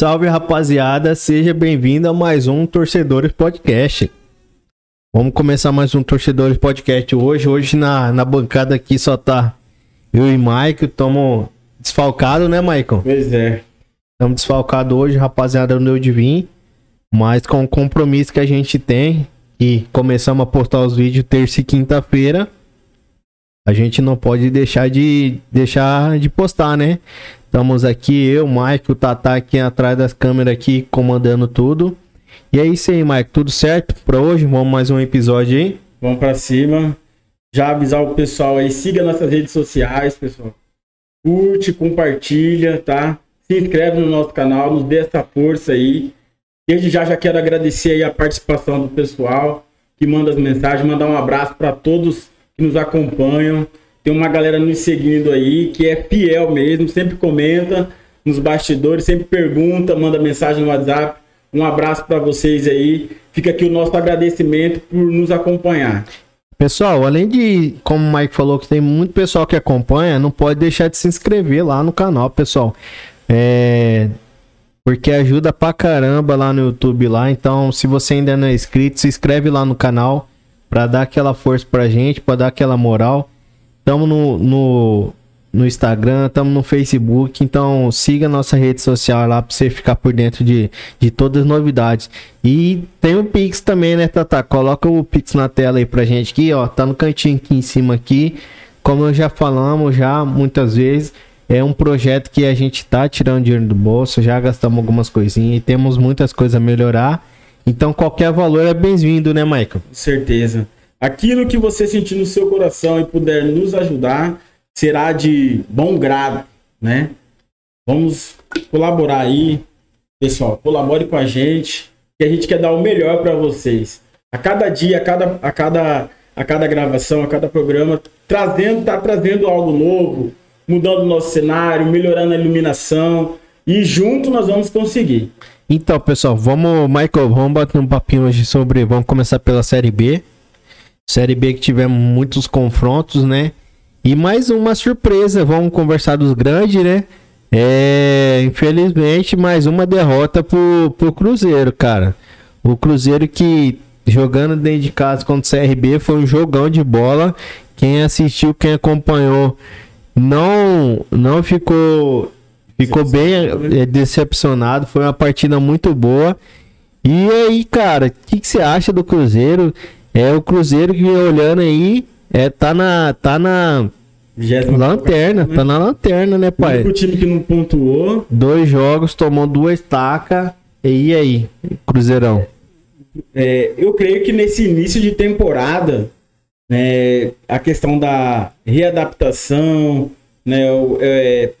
salve rapaziada, seja bem-vindo a mais um Torcedores Podcast. Vamos começar mais um Torcedores Podcast hoje. Hoje na, na bancada aqui só tá eu e Mike, estamos desfalcados, né, Maicon? Pois é. Estamos desfalcados hoje, rapaziada, não deu de vir. Mas com o compromisso que a gente tem e começamos a postar os vídeos terça e quinta-feira, a gente não pode deixar de deixar de postar, né? Estamos aqui, eu, Mike, o Tata aqui atrás das câmeras aqui, comandando tudo. E é isso aí, Mike, tudo certo para hoje? Vamos mais um episódio aí? Vamos para cima. Já avisar o pessoal aí, siga nossas redes sociais, pessoal. Curte, compartilha, tá? Se inscreve no nosso canal, nos dê essa força aí. Desde já já quero agradecer aí a participação do pessoal que manda as mensagens, mandar um abraço para todos que nos acompanham. Tem uma galera nos seguindo aí que é fiel mesmo, sempre comenta nos bastidores, sempre pergunta, manda mensagem no WhatsApp. Um abraço para vocês aí. Fica aqui o nosso agradecimento por nos acompanhar. Pessoal, além de, como o Mike falou, que tem muito pessoal que acompanha, não pode deixar de se inscrever lá no canal, pessoal. É, porque ajuda pra caramba lá no YouTube lá. Então, se você ainda não é inscrito, se inscreve lá no canal pra dar aquela força pra gente, pra dar aquela moral. Tamo no, no, no Instagram, tamo no Facebook, então siga nossa rede social lá pra você ficar por dentro de, de todas as novidades. E tem o Pix também, né, Tata? Coloca o Pix na tela aí pra gente aqui, ó, tá no cantinho aqui em cima aqui. Como já falamos já muitas vezes, é um projeto que a gente tá tirando dinheiro do bolso, já gastamos algumas coisinhas e temos muitas coisas a melhorar. Então qualquer valor é bem-vindo, né, Michael? Certeza. Aquilo que você sentir no seu coração e puder nos ajudar, será de bom grado, né? Vamos colaborar aí, pessoal. Colabore com a gente, que a gente quer dar o melhor para vocês. A cada dia, a cada, a cada, a cada gravação, a cada programa, trazendo, tá trazendo algo novo, mudando o nosso cenário, melhorando a iluminação. E junto nós vamos conseguir. Então, pessoal, vamos, Michael, vamos bater um papinho hoje sobre. Vamos começar pela Série B. Série B que tivemos muitos confrontos, né? E mais uma surpresa, vamos conversar dos grandes, né? É, infelizmente, mais uma derrota pro, pro Cruzeiro, cara. O Cruzeiro que jogando dentro de casa contra o CRB foi um jogão de bola. Quem assistiu, quem acompanhou, não não ficou ficou bem é, decepcionado. Foi uma partida muito boa. E aí, cara, o que, que você acha do Cruzeiro? É o Cruzeiro que olhando aí, é tá na tá na lanterna, né? tá na lanterna, né, pai? O time que não pontuou, dois jogos, tomou duas tacas. E aí, Cruzeirão? É, eu creio que nesse início de temporada, né, a questão da readaptação, né, o, é,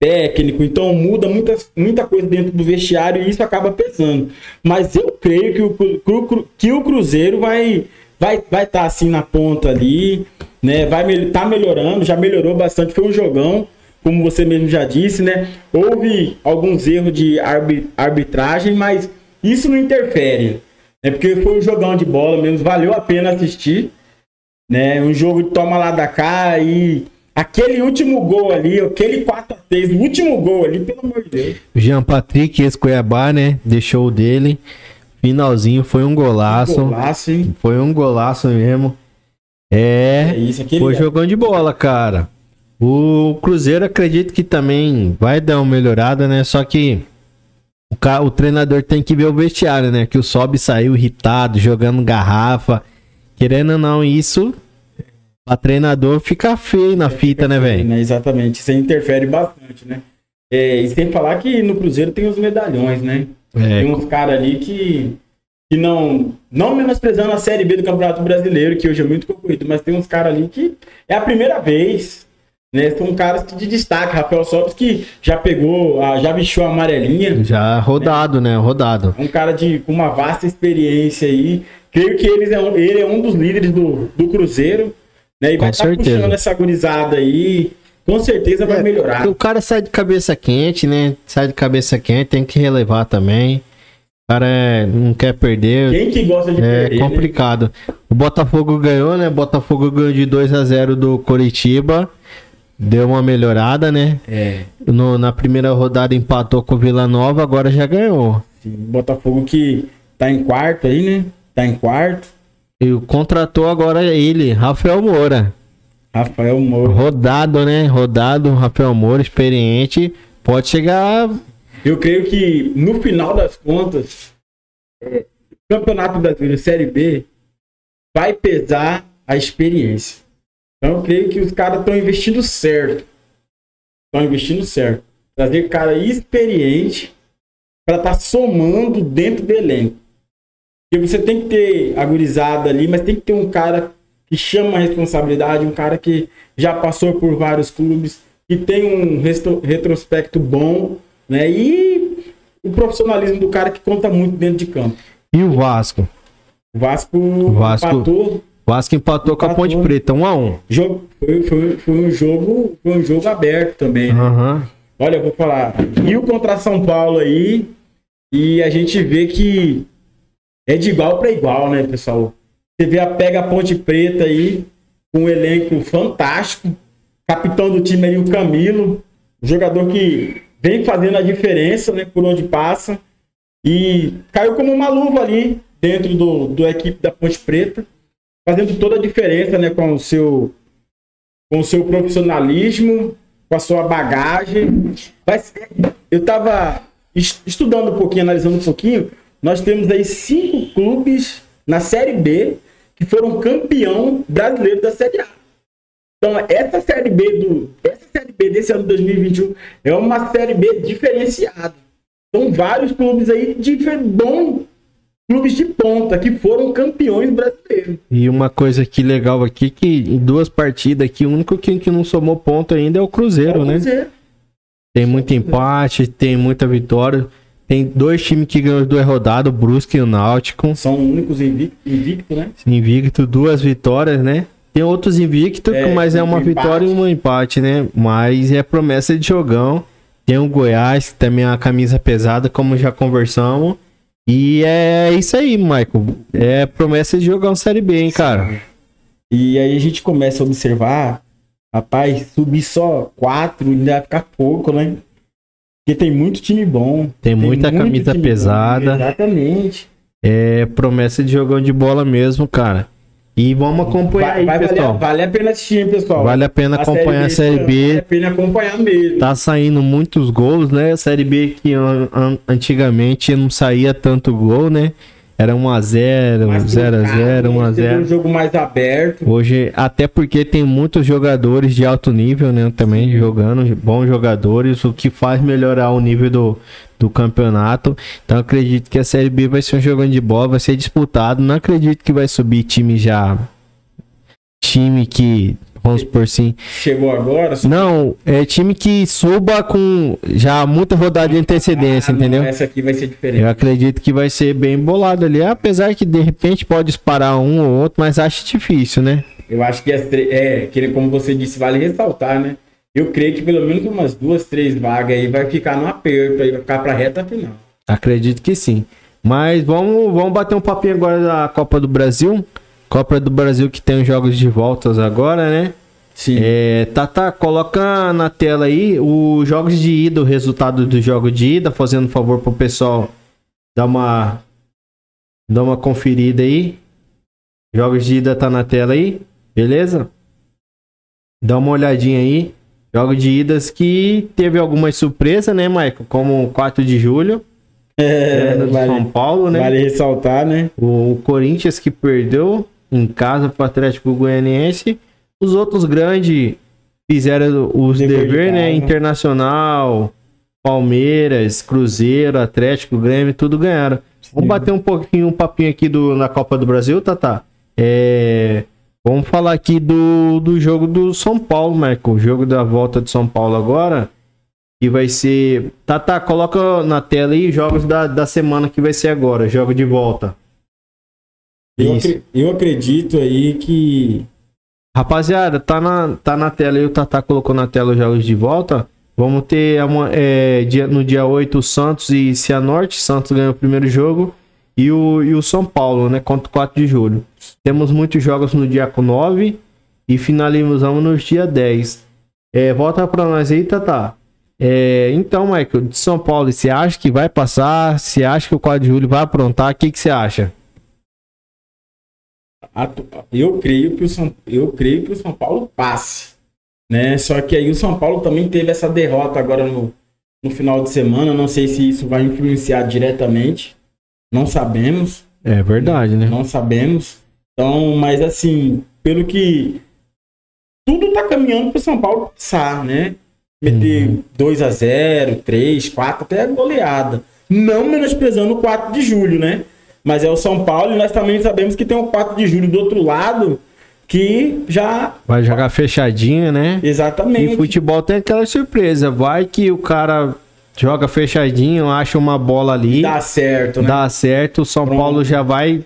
técnico, então muda muita, muita coisa dentro do vestiário e isso acaba pesando. Mas eu creio que o, que o Cruzeiro vai vai vai estar tá assim na ponta ali, né? Vai estar tá melhorando, já melhorou bastante, foi um jogão, como você mesmo já disse, né? Houve alguns erros de arbitragem, mas isso não interfere. É né? porque foi um jogão de bola mesmo, valeu a pena assistir, né? Um jogo de toma lá da cá e Aquele último gol ali, aquele 4x3, o último gol ali, pelo amor de Deus. Jean Patrick, esse Cuiabá, né? Deixou o dele. Finalzinho foi um golaço. Um golaço, hein? Foi um golaço mesmo. É, é isso, foi é. jogando de bola, cara. O Cruzeiro acredito que também vai dar uma melhorada, né? Só que o, o treinador tem que ver o vestiário, né? Que o Sobe saiu irritado, jogando garrafa. Querendo ou não, isso a treinador fica feio na é, fita, né, velho? Né? Exatamente, isso interfere bastante, né? É, e sem falar que no Cruzeiro tem os medalhões, né? É. Tem uns caras ali que, que não. Não menosprezando a Série B do Campeonato Brasileiro, que hoje é muito concorrido, mas tem uns caras ali que é a primeira vez. Né? São caras de destaque. Rafael Sobis que já pegou, já vestiu a amarelinha. Já rodado, né? né? Rodado. Um cara de, com uma vasta experiência aí. Creio que eles é um, ele é um dos líderes do, do Cruzeiro. Né? E vai estar tá puxando essa gurizada aí. Com certeza vai é, melhorar. O cara sai de cabeça quente, né? Sai de cabeça quente, tem que relevar também. O cara é, não quer perder. Quem que gosta de é perder? É complicado. Né? O Botafogo ganhou, né? O Botafogo ganhou de 2 a 0 do Coritiba. deu uma melhorada, né? É. No- na primeira rodada empatou com o Vila Nova, agora já ganhou. Sim, Botafogo que tá em quarto aí, né? Tá em quarto. E o contratou agora ele, Rafael Moura. Rafael Moura. Rodado, né? Rodado, Rafael Moura, experiente. Pode chegar. Eu creio que no final das contas, é, o Campeonato Brasileiro Série B vai pesar a experiência. Então eu creio que os caras estão investindo certo. Estão investindo certo. Trazer cara experiente para estar somando dentro do elenco. Porque você tem que ter a gurizada ali, mas tem que ter um cara que chama a responsabilidade, um cara que já passou por vários clubes, que tem um retrospecto bom, né? E o profissionalismo do cara que conta muito dentro de campo. E o Vasco? O Vasco, Vasco- empatou. O Vasco empatou com a Empatou. Ponte Preta, 1 a 1 Jogo, foi, foi, foi um jogo, foi um jogo aberto também. né? Aham. Olha, eu vou falar. Rio contra São Paulo aí. E a gente vê que é de igual para igual, né, pessoal? Você vê a Pega Ponte Preta aí, com um elenco fantástico. Capitão do time aí, o Camilo. Jogador que vem fazendo a diferença, né, por onde passa. E caiu como uma luva ali dentro do, do equipe da Ponte Preta. Fazendo toda a diferença, né, com o seu, com o seu profissionalismo, com a sua bagagem. Mas eu tava es- estudando um pouquinho, analisando um pouquinho. Nós temos aí cinco clubes na Série B que foram campeão brasileiro da Série A. Então, essa Série B do essa Série B desse ano de 2021 é uma Série B diferenciada. São vários clubes aí de bom clubes de ponta que foram campeões brasileiros. E uma coisa que legal aqui, que em duas partidas aqui, o único que, que não somou ponto ainda é o Cruzeiro, né? Cruzeiro. Tem muito empate, tem muita vitória. Tem dois times que ganham as duas rodadas, o Brusque e o Náutico. São únicos invictos, invicto, né? Invicto, duas vitórias, né? Tem outros invictos, É, mas é um uma empate. vitória e um empate, né? Mas é promessa de jogão. Tem o Goiás, que também é uma camisa pesada, como já conversamos. E é isso aí, Michael. É promessa de jogão Série B, hein, cara? E aí a gente começa a observar, rapaz, subir só quatro ainda vai ficar pouco, né? Porque tem muito time bom. Tem muita muito camisa pesada. bom, exatamente. É promessa de jogão de bola mesmo, cara. E vamos acompanhar Vai, aí, vai pessoal. valer, vale a pena assistir, pessoal. Vale a pena acompanhar a Série B. Vale a pena acompanhar mesmo. Tá saindo muitos gols, né? A Série B que an- an- antigamente não saía tanto gol, né? Era 1x0, Mais 0x0, truncado, Um 1x0. jogo mais aberto. Hoje, até porque tem muitos jogadores de alto nível, né? Também jogando, bons jogadores, o que faz melhorar o nível do, do campeonato. Então, acredito que a Série B vai ser um jogão de bola, vai ser disputado. Não acredito que vai subir time já. Time que, vamos por sim. Chegou agora. só- Não, é time que suba com já muita rodada de antecedência, Ah, não, entendeu? Essa aqui vai ser diferente. Eu acredito que vai ser bem bolado ali, apesar que de repente pode disparar um ou outro, mas acho difícil, né? Eu acho que tre- é, que como você disse, vale ressaltar, né? Eu creio que pelo menos umas duas, três vagas aí vai ficar no aperto aí, vai ficar pra reta final. Acredito que sim. Mas vamos, vamos bater um papinho agora da Copa do Brasil. Copa do Brasil que tem os jogos de voltas agora, né? Sim. É, Tata, coloca na tela aí os jogos de ida, o resultado do jogo de ida, fazendo um favor pro pessoal dar uma dar uma conferida aí. Jogos de ida tá na tela aí, beleza? Dá uma olhadinha aí. Jogos de idas que teve algumas surpresas, né, Michael? Como o 4 de julho, É, no de São vale, Paulo, né? vale ressaltar, né? O, o Corinthians que perdeu em casa para o Atlético Goianiense. Os outros grandes fizeram os Dever de dever, né? Internacional, Palmeiras, Cruzeiro, Atlético, Grêmio, tudo ganharam. Vamos bater um pouquinho, um papinho aqui do, na Copa do Brasil, Tata. É, vamos falar aqui do, do jogo do São Paulo, Michael. O jogo da volta de São Paulo agora. Que vai ser. Tata, coloca na tela aí os jogos da, da semana que vai ser agora. Jogo de volta. Eu, eu acredito aí que Rapaziada, tá na, tá na tela aí, o Tata colocou na tela os jogos de volta. Vamos ter ama- é, dia- no dia 8 o Santos e Cianorte. Santos ganhou o primeiro jogo. E o, e o São Paulo, né? Contra o 4 de julho. Temos muitos jogos no dia 9 e finalizamos no dia 10. É, volta pra nós aí, Tata. É, então, Michael, de São Paulo, você acha que vai passar? Você acha que o 4 de julho vai aprontar? O que, que você acha? Eu creio que o São, eu creio que o São Paulo passe. Né? Só que aí o São Paulo também teve essa derrota agora no, no final de semana. Não sei se isso vai influenciar diretamente. Não sabemos. É verdade, né? Não sabemos. Então, mas assim, pelo que tudo tá caminhando pro São Paulo passar, né? Meter uhum. 2 a 0 3, 4, até goleada. Não menosprezando o 4 de julho, né? Mas é o São Paulo e nós também sabemos que tem o 4 de julho do outro lado que já. Vai jogar fechadinho, né? Exatamente. E futebol tem aquela surpresa. Vai que o cara joga fechadinho, acha uma bola ali. Dá certo, né? Dá certo. O São Pronto. Paulo já vai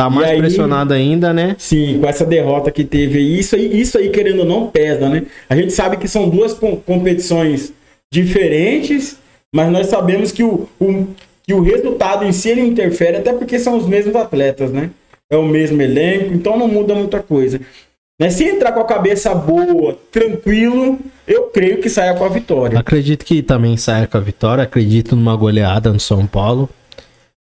Tá mais aí, pressionado ainda, né? Sim, com essa derrota que teve. Isso aí, isso aí, querendo ou não, pesa, né? A gente sabe que são duas competições diferentes, mas nós sabemos que o, o, que o resultado em si ele interfere, até porque são os mesmos atletas, né? É o mesmo elenco, então não muda muita coisa. Né? Se entrar com a cabeça boa, tranquilo, eu creio que saia com a vitória. Acredito que também saia com a vitória, acredito numa goleada no São Paulo.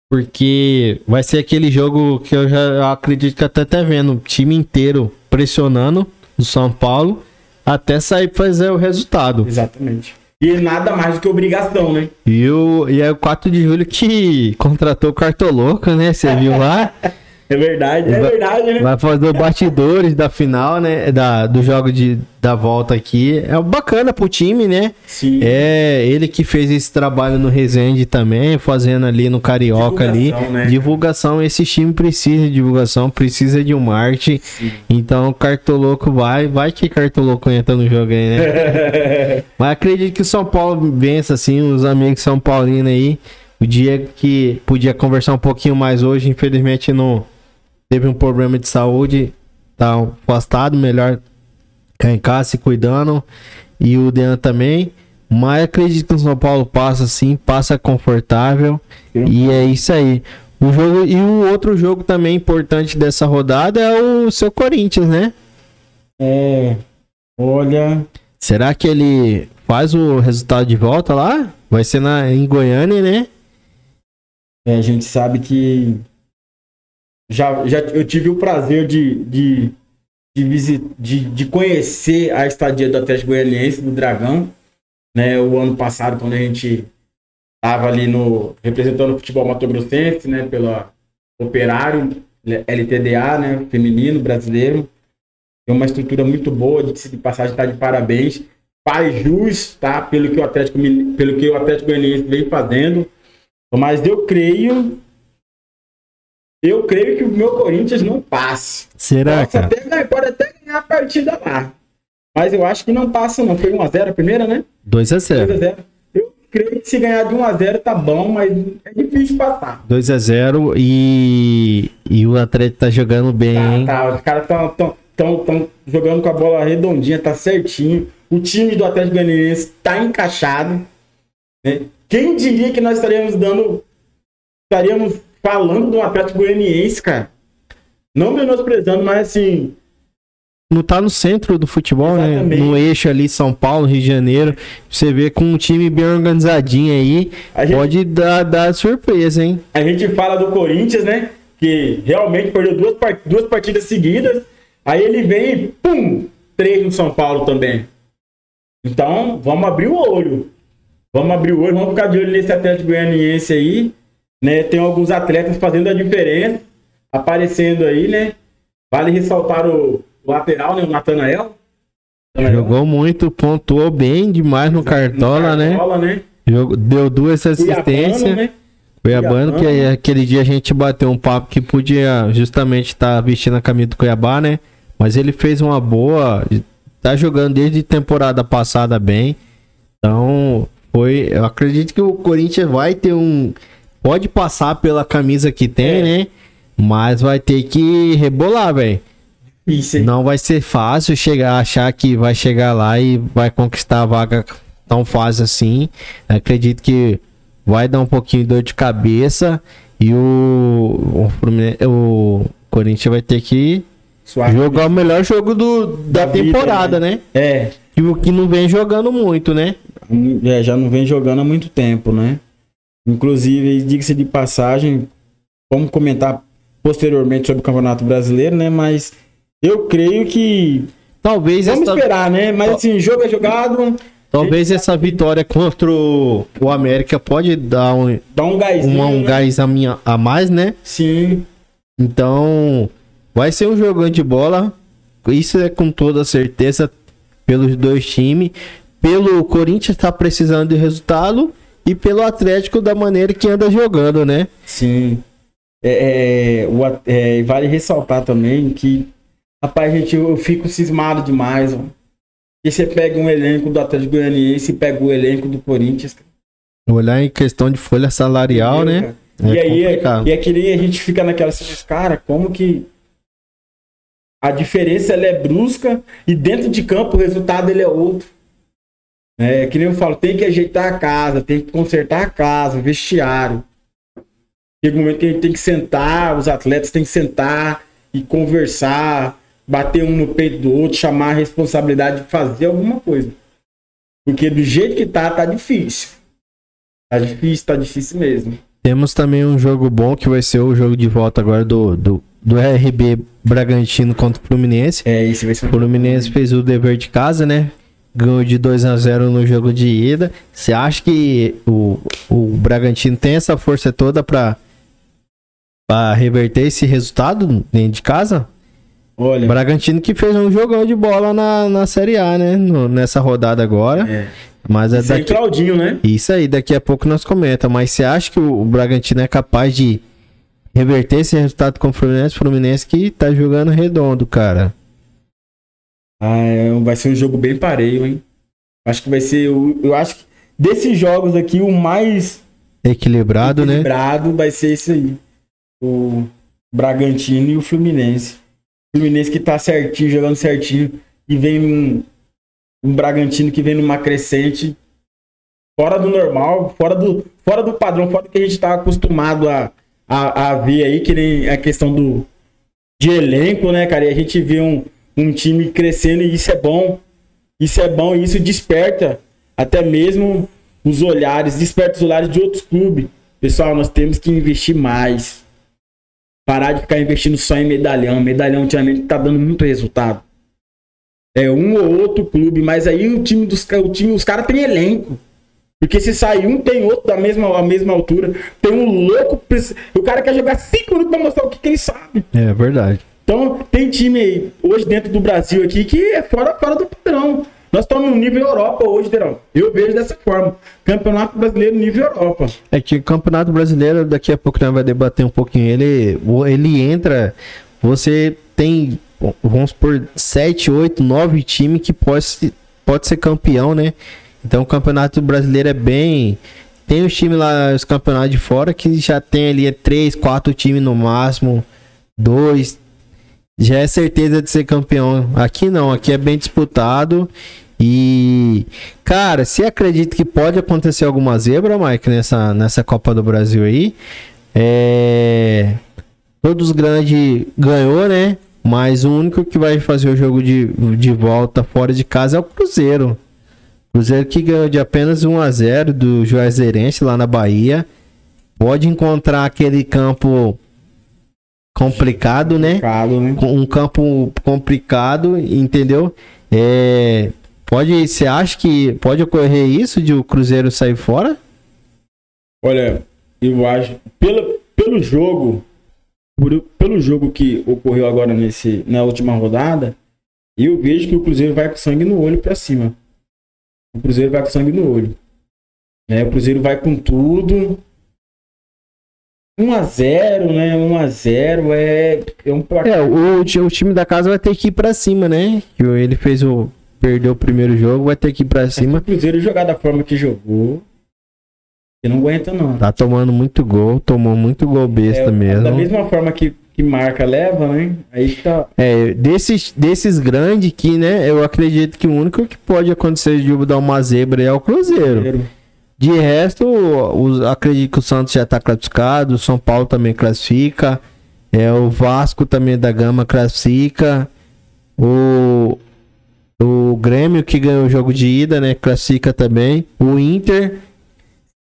Porque vai ser aquele jogo que eu já acredito que até tá vendo o time inteiro pressionando o São Paulo até sair fazer o resultado. Exatamente. E nada mais do que obrigação, né? E, o, e é o 4 de julho que contratou o Cartoloco, né? Você viu lá? É verdade, é verdade, né? Vai fazer os bastidores da final, né? Da, do jogo de, da volta aqui. É bacana pro time, né? Sim. É ele que fez esse trabalho no Resende também, fazendo ali no Carioca divulgação, ali. Né? Divulgação, esse time precisa de divulgação, precisa de um marketing. Sim. Então o Cartoloco vai, vai que Cartoloco entra no jogo aí, né? Mas acredito que o São Paulo vença, assim, os amigos São Paulino aí. O Diego que podia conversar um pouquinho mais hoje, infelizmente não teve um problema de saúde, tá afastado, melhor ficar em casa se cuidando. E o Dean também. Mas acredito que o São Paulo passa sim, passa confortável. E é isso aí. O jogo, e o outro jogo também importante dessa rodada é o seu Corinthians, né? É. Olha. Será que ele faz o resultado de volta lá? Vai ser na, em Goiânia, né? É, a gente sabe que já, já eu tive o prazer de, de, de, visit, de, de conhecer a estadia do Atlético Goianiense, do Dragão, né? O ano passado, quando a gente estava ali no representando o futebol mato-grossense, né? Pela Operário, LTDA, né? Feminino, brasileiro. Tem uma estrutura muito boa, de, de passagem está de parabéns. Faz jus, tá? Pelo que o Atlético, pelo que o Atlético Goianiense vem fazendo. Mas eu creio eu creio que o meu Corinthians não passa. Será, Posso cara? Até, pode até ganhar a partida lá. Mas eu acho que não passa, não. Foi 1x0 a primeira, né? 2x0. 2x0. Eu creio que se ganhar de 1x0 tá bom, mas é difícil passar. 2x0 e... e o Atlético tá jogando bem, tá? Tá, os caras estão tão, tão, tão jogando com a bola redondinha, tá certinho. O time do Atlético Goianiense tá encaixado. Né? Quem diria que nós estaríamos dando. Estaríamos falando do Atlético Goianiense, cara. Não menosprezando, mas assim. Não tá no centro do futebol, né? Exatamente. né? No eixo ali, São Paulo, Rio de Janeiro. Você vê com um time bem organizadinho aí, gente, pode dar, dar surpresa, hein? A gente fala do Corinthians, né? Que realmente perdeu duas, duas partidas seguidas. Aí ele vem e pum! Três no São Paulo também. Então, vamos abrir o olho. Vamos abrir o olho, vamos ficar de olho nesse Atlético Goianiense aí. Né? Tem alguns atletas fazendo a diferença, aparecendo aí, né? Vale ressaltar o, lateral, né? O Natanael. Jogou muito, pontuou bem demais no Cartola, no Cartola né? né? deu duas assistências. Né? Cuiabano, que aí, aquele dia a gente bateu um papo que podia justamente estar tá vestindo a camisa do Cuiabá, né? Mas ele fez uma boa. Tá jogando desde temporada passada bem. Então, foi. Eu acredito que o Corinthians vai ter um pode passar pela camisa que tem, é. né? Mas vai ter que rebolar, velho. Isso. Não vai ser fácil chegar, achar que vai chegar lá e vai conquistar a vaga tão fácil assim. Acredito que vai dar um pouquinho de dor de cabeça e o, o, o Corinthians vai ter que jogar o melhor jogo do, da, da temporada, vida, né? né? É. Tipo, que não vem jogando muito, né? É, já não vem jogando há muito tempo, né? Inclusive, diga-se de passagem, vamos comentar posteriormente sobre o Campeonato Brasileiro, né? Mas eu creio que. Talvez Vamos esperar, né? Mas assim, jogo é jogado, talvez essa vitória contra o, o América pode dar um, dá um um, um né? gás a, minha, a mais, né? Sim. Então, vai ser um jogão de bola. Isso é com toda certeza pelos dois times. Pelo Corinthians tá precisando de resultado e pelo Atlético da maneira que anda jogando, né? Sim. É, é, o é, vale ressaltar também que, rapaz, gente, eu, eu fico cismado demais. Ó. E você pega um elenco do Atlético Goianiense e pega o elenco do Corinthians. cara. Olhar em questão de folha salarial, Entendeu, né? cara? e É aí, é, e é que nem a gente fica naquela assim, cara, como que a diferença ela é brusca e dentro de campo o resultado ele é outro. É que nem eu falo, tem que ajeitar a casa, tem que consertar a casa, vestiário. Chega um momento que a gente tem que sentar, os atletas têm que sentar e conversar, bater um no peito do outro, chamar a responsabilidade de fazer alguma coisa. Porque do jeito que tá, tá difícil. Tá difícil, tá difícil mesmo. Temos também um jogo bom que vai ser o jogo de volta agora do, do, do RB Bragantino contra o Fluminense. É, isso vai ser O Fluminense fez o dever de casa, né? Ganhou de 2 a 0 no jogo de ida. Você acha que o, o Bragantino tem essa força toda pra, pra reverter esse resultado dentro de casa? Olha, O Bragantino que fez um jogão de bola na, na Série A, né? No- nessa rodada agora. é. Mas é sem daqui, Claudinho, né? isso aí, daqui a pouco nós comenta. Mas você acha que o, o Bragantino é capaz de reverter esse resultado com o Fluminense? Fluminense que tá jogando redondo, cara. Ah, é, vai ser um jogo bem pareio, hein? Acho que vai ser. o- Eu acho que desses jogos aqui, o mais Equilibrado, né? equilibrado vai ser esse aí. O Bragantino e o Fluminense. O Fluminense que tá certinho, jogando certinho. E vem um, um Bragantino que vem numa crescente fora do normal, fora do, fora do padrão, fora do que a gente tá acostumado a, a, a ver aí, que nem a questão do de elenco, né, cara? E a gente vê um, um time crescendo e isso é bom. Isso é bom e isso desperta até mesmo os olhares, desperta os olhares de outros clubes. Pessoal, nós temos que investir mais. Parar de ficar investindo só em medalhão. Medalhão ultimamente tá dando muito resultado. É um ou outro clube, mas aí o time dos o time, os caras têm elenco. Porque se sair um, tem outro da mesma, a mesma altura. Tem um louco. O cara quer jogar 5 minutos pra mostrar o que, que ele sabe. É verdade. Então, tem time aí, hoje dentro do Brasil aqui que é fora, fora do padrão. Nós estamos no nível Europa hoje, Derão. Eu vejo dessa forma. Campeonato Brasileiro nível Europa. É que o Campeonato Brasileiro, daqui a pouco nós vai debater um pouquinho. Ele, ele entra. Você tem, vamos por 7, 8, 9 times que pode, pode ser campeão, né? Então o Campeonato Brasileiro é bem. Tem os times lá, os campeonatos de fora, que já tem ali 3, 4 times no máximo, 2. Já é certeza de ser campeão. Aqui não, aqui é bem disputado. E, cara, você acredita que pode acontecer alguma zebra, Mike, nessa, nessa Copa do Brasil aí? É... Todos os grandes ganhou, né? Mas o único que vai fazer o jogo de, de volta fora de casa é o Cruzeiro. Cruzeiro que ganhou de apenas 1 a 0 do Juazeirense lá na Bahia. Pode encontrar aquele campo complicado, né? Né? um campo complicado, entendeu? É, pode, você acha que pode ocorrer isso de o Cruzeiro sair fora? Olha, eu acho, pelo, pelo jogo, por- pelo jogo que ocorreu agora nesse, na última rodada, eu vejo que o Cruzeiro vai com sangue no olho pra cima. O Cruzeiro vai com sangue no olho. Né? O Cruzeiro vai com tudo. 1x0, né? 1x0 é, é um placar. É, o, o time da casa vai ter que ir pra cima, né? Que Ele fez o perdeu o primeiro jogo, vai ter que ir pra Se cima. o Cruzeiro jogar da forma que jogou, você não aguenta, não. Tá tomando muito gol, tomou muito gol besta É, Da mesmo. mesma forma que, que marca leva, né? Aí tá. É, desses, desses grandes que, né, eu acredito que o único que pode acontecer de dar uma zebra é o Cruzeiro. De resto, os, acredito que o Santos já está classificado, o São Paulo também classifica, é, o Vasco também da Gama classifica, o, o Grêmio, que ganhou o jogo de ida, né? Classifica também. O Inter.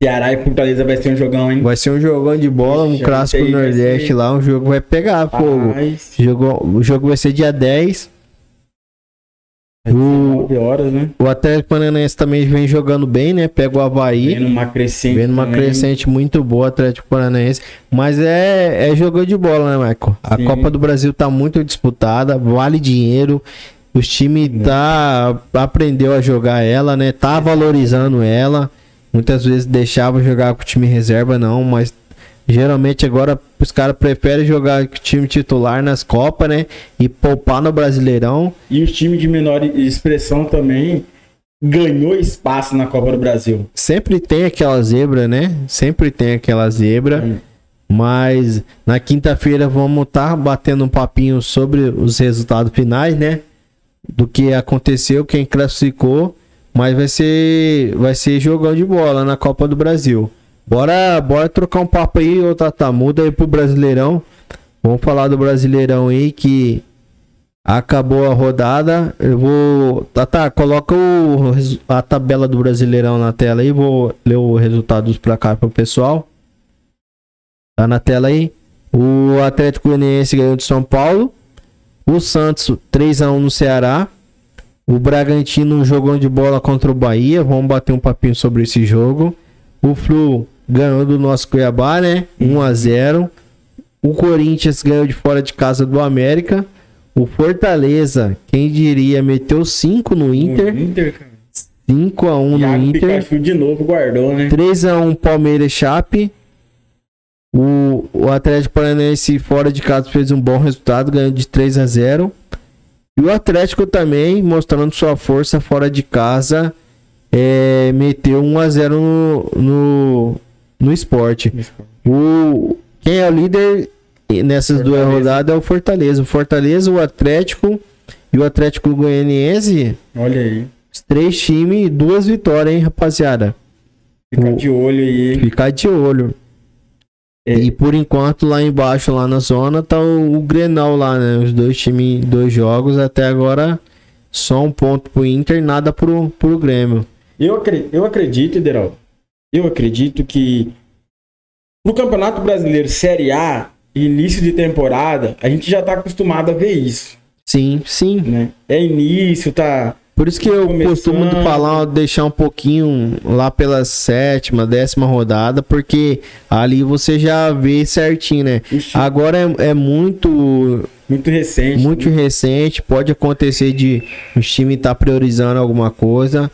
Ceará e Fortaleza vai ser um jogão, hein? Vai ser um jogão de bola, um Ixi, clássico Nordeste ser- lá. O jogo vai pegar fogo. O jogo, o jogo vai ser dia 10. Ser O- horas, né? O Atlético Paranaense também vem jogando bem, né? Pega o Havaí. Vendo uma crescente. Numa também. crescente muito boa, Atlético Paranaense. Mas é, é jogo de bola, né, Michael? A Sim. Copa do Brasil tá muito disputada, vale dinheiro. Os times tá aprendeu a jogar ela, né? Tá valorizando ela. Muitas vezes deixava jogar com o time reserva, não, mas geralmente agora os caras preferem jogar o time titular nas Copas, né? E poupar no Brasileirão. E os times de menor expressão também ganhou espaço na Copa do Brasil. Sempre tem aquela zebra, né? Sempre tem aquela zebra. Hum. Mas na quinta-feira vamos estar batendo um papinho sobre os resultados finais, né? Do que aconteceu, quem classificou. Mas vai ser, vai ser jogão de bola na Copa do Brasil. Bora, bora trocar um papo aí, ô Tata. Muda aí pro Brasileirão. Vamos falar do Brasileirão aí que acabou a rodada. Eu vou. Tata, coloca o, a tabela do Brasileirão na tela aí. Vou ler o resultado dos placar pro pessoal. Tá na tela aí. O Atlético Goianiense ganhou de São Paulo. O Santos 3 a 1 no Ceará. O Bragantino jogou de bola contra o Bahia. Vamos bater um papinho sobre esse jogo. O Flu ganhou do nosso Cuiabá, né? 1 a 0. O Corinthians ganhou de fora de casa do América. O Fortaleza, quem diria, meteu 5 no Inter. No Inter, cara. 5 a 1 no Inter. Pikachu de novo guardou, né? 3x1 Palmeiras e Chape. O, o Atlético Paranaense fora de casa fez um bom resultado, ganhou de 3 a 0 E o Atlético também, mostrando sua força fora de casa, é, meteu 1 a 0 no, no, no esporte. O, quem é o líder nessas duas Fortaleza. rodadas é o Fortaleza. O Fortaleza, o Atlético e o Atlético Goianiense. Olha aí. Os três times, duas vitórias, hein, rapaziada? Fica O- de olho aí. Ficar de olho. É. E por enquanto, lá embaixo, lá na zona, tá o, o Grenal lá, né? Os dois times, dois jogos. Até agora, só um ponto pro Inter, nada pro, pro Grêmio. Eu, acre- eu acredito, Ideraldo, eu acredito que no Campeonato Brasileiro Série A, início de temporada, a gente já tá acostumado a ver isso, Sim, sim. né? É início, tá... Por isso que eu Começando. costumo falar, deixar um pouquinho lá pela sétima, décima rodada, porque ali você já vê certinho, né? Ixi, Agora é, é muito muito recente. muito recente, pode acontecer de o time estar priorizando alguma coisa,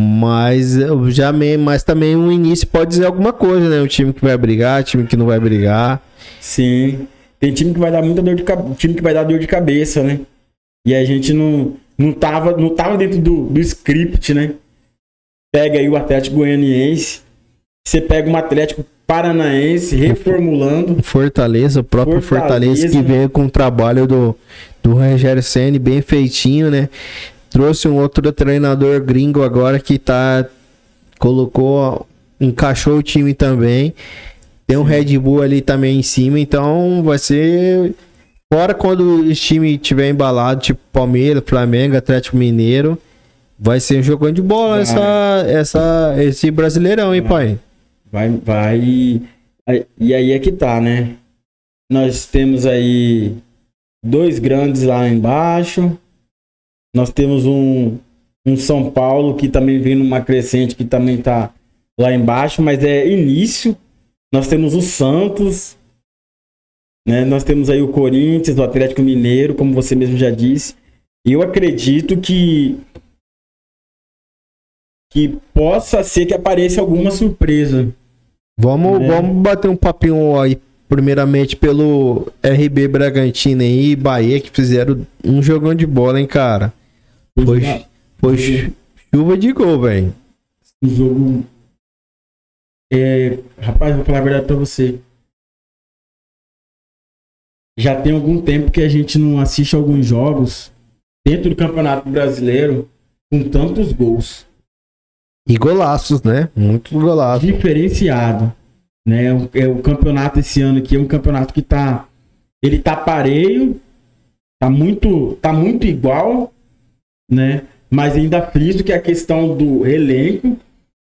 mas eu já me, mas também o início pode dizer alguma coisa, né? O time que vai brigar, o time que não vai brigar. Sim. Tem time que vai dar muita dor de cabeça, time que vai dar dor de cabeça, né? E a gente não, não, tava, não tava dentro do, do script, né? Pega aí o Atlético Goianiense, você pega um Atlético Paranaense reformulando. Fortaleza, o próprio Fortaleza, Fortaleza. que veio com o trabalho do, do Rogério Ceni bem feitinho, né? Trouxe um outro treinador gringo agora que tá colocou, encaixou o time também. Tem um Red Bull ali também em cima, então vai ser fora quando o time tiver embalado, tipo Palmeiras, Flamengo, Atlético Mineiro, vai ser um jogão de bola Vai. essa, essa esse Brasileirão, hein, Vai. pai? Vai, vai. E aí é que tá, né? Nós temos aí dois grandes lá embaixo. Nós temos um, um São Paulo que também vem numa crescente que também tá lá embaixo, mas é início. Nós temos o Santos, né? Nós temos aí o Corinthians, o Atlético Mineiro, como você mesmo já disse. E eu acredito que que possa ser que apareça alguma surpresa. Vamos, É. vamos bater um papinho aí, primeiramente pelo RB Bragantino aí e Bahia, que fizeram um jogão de bola, hein, cara? Foi, foi chu- chuva de gol, velho. O jogo. É, rapaz, vou falar a verdade pra você. Já tem algum tempo que a gente não assiste alguns jogos dentro do Campeonato Brasileiro com tantos gols. E golaços, né? Muito golaço. Diferenciado. Né? O, é, o campeonato esse ano aqui é um campeonato que tá. Ele tá pareio, tá muito, tá muito igual, né? Mas ainda friso que a questão do elenco,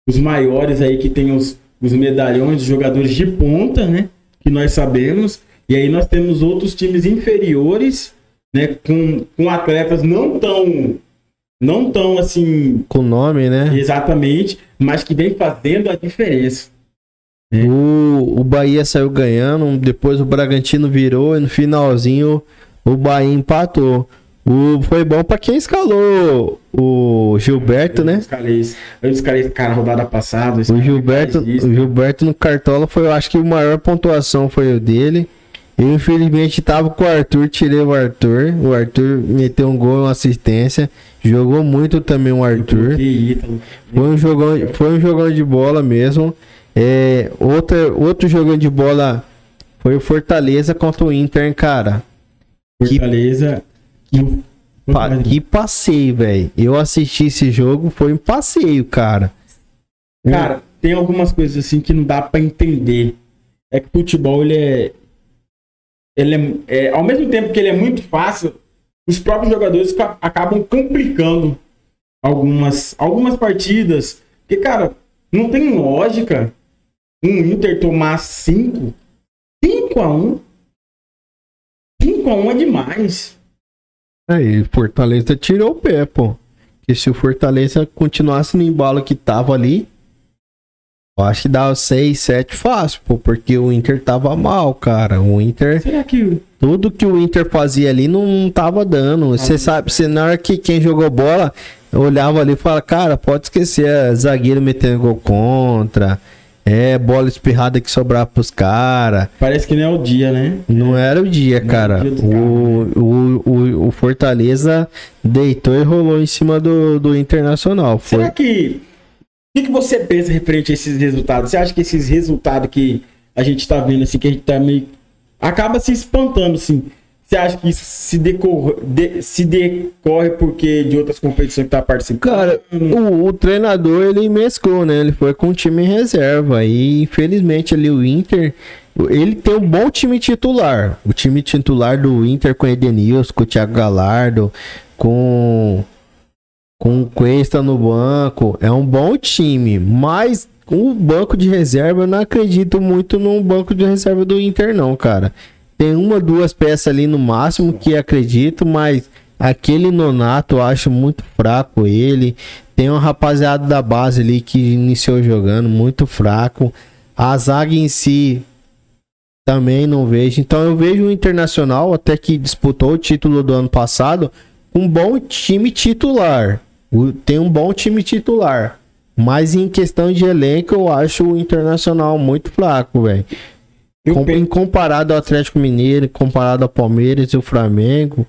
os maiores aí que tem os, os medalhões, os jogadores de ponta, né? Que nós sabemos. E aí nós temos outros times inferiores, né? Com, com atletas não tão. Não tão assim. Com nome, né? Exatamente, mas que vem fazendo a diferença. O, o Bahia saiu ganhando, depois o Bragantino virou e no finalzinho o Bahia empatou. O, foi bom pra quem escalou o Gilberto, né? Eu escalei, eu escalei cara rodada passada. O Gilberto, o Gilberto no Cartola foi, eu acho que a maior pontuação foi o dele. Eu infelizmente tava com o Arthur, tirei o Arthur. O Arthur meteu um gol, uma assistência. Jogou muito também o Arthur. Foi um jogão, foi um jogão de bola mesmo. É, outra, outro jogão de bola foi o Fortaleza contra o Inter, cara. Fortaleza. Que, que, pa, que passeio, velho. Eu assisti esse jogo, foi um passeio, cara. Cara, tem algumas coisas assim que não dá para entender. É que o futebol, ele é. Ele é, é, Ao mesmo tempo que ele é muito fácil, os próprios jogadores acabam complicando algumas, algumas partidas. Porque, cara, não tem lógica um Inter tomar 5. 5 a 1 5 a 1 é demais. Aí, Fortaleza tirou o pé, pô. Que se o Fortaleza continuasse no embalo que tava ali, eu acho que dava 6, 7 fácil, pô, porque o Inter tava mal, cara. O Inter. Será que. Tudo que o Inter fazia ali não tava dando. Você ah, sabe, você, na hora que quem jogou bola, olhava ali e falava, cara, pode esquecer, é zagueiro metendo gol contra. É, bola espirrada que sobrava pros caras. Parece que não é o dia, né? Não era o dia, não cara. O, dia o, o, o, o, Fortaleza deitou e rolou em cima do, do Internacional. Foi... Será que. O que, que você pensa referente a esses resultados? Você acha que esses resultados que a gente tá vendo, assim, que a gente tá meio. acaba se espantando, assim. Você acha que isso se decorre, de, se decorre porque de outras competições que tá participando? Cara, o, o, treinador ele mesclou, né? Ele foi com o time em reserva. E infelizmente ali o Inter. Ele tem um bom time titular. O time titular do Inter com Edenilson, com o Thiago Galardo, com. Com o Cuesta no banco. É um bom time. Mas o banco de reserva, eu não acredito muito no banco de reserva do Inter, não, cara. Tem uma, duas peças ali no máximo que acredito, mas aquele Nonato eu acho muito fraco ele. Tem uma rapaziada da base ali que iniciou jogando muito fraco. A zaga em si também não vejo. Então eu vejo o Internacional, até que disputou o título do ano passado, um bom time titular. Tem um bom time titular. Mas em questão de elenco, eu acho o Internacional muito fraco, velho. Com, em comparado ao Atlético Mineiro, comparado ao Palmeiras e o Flamengo,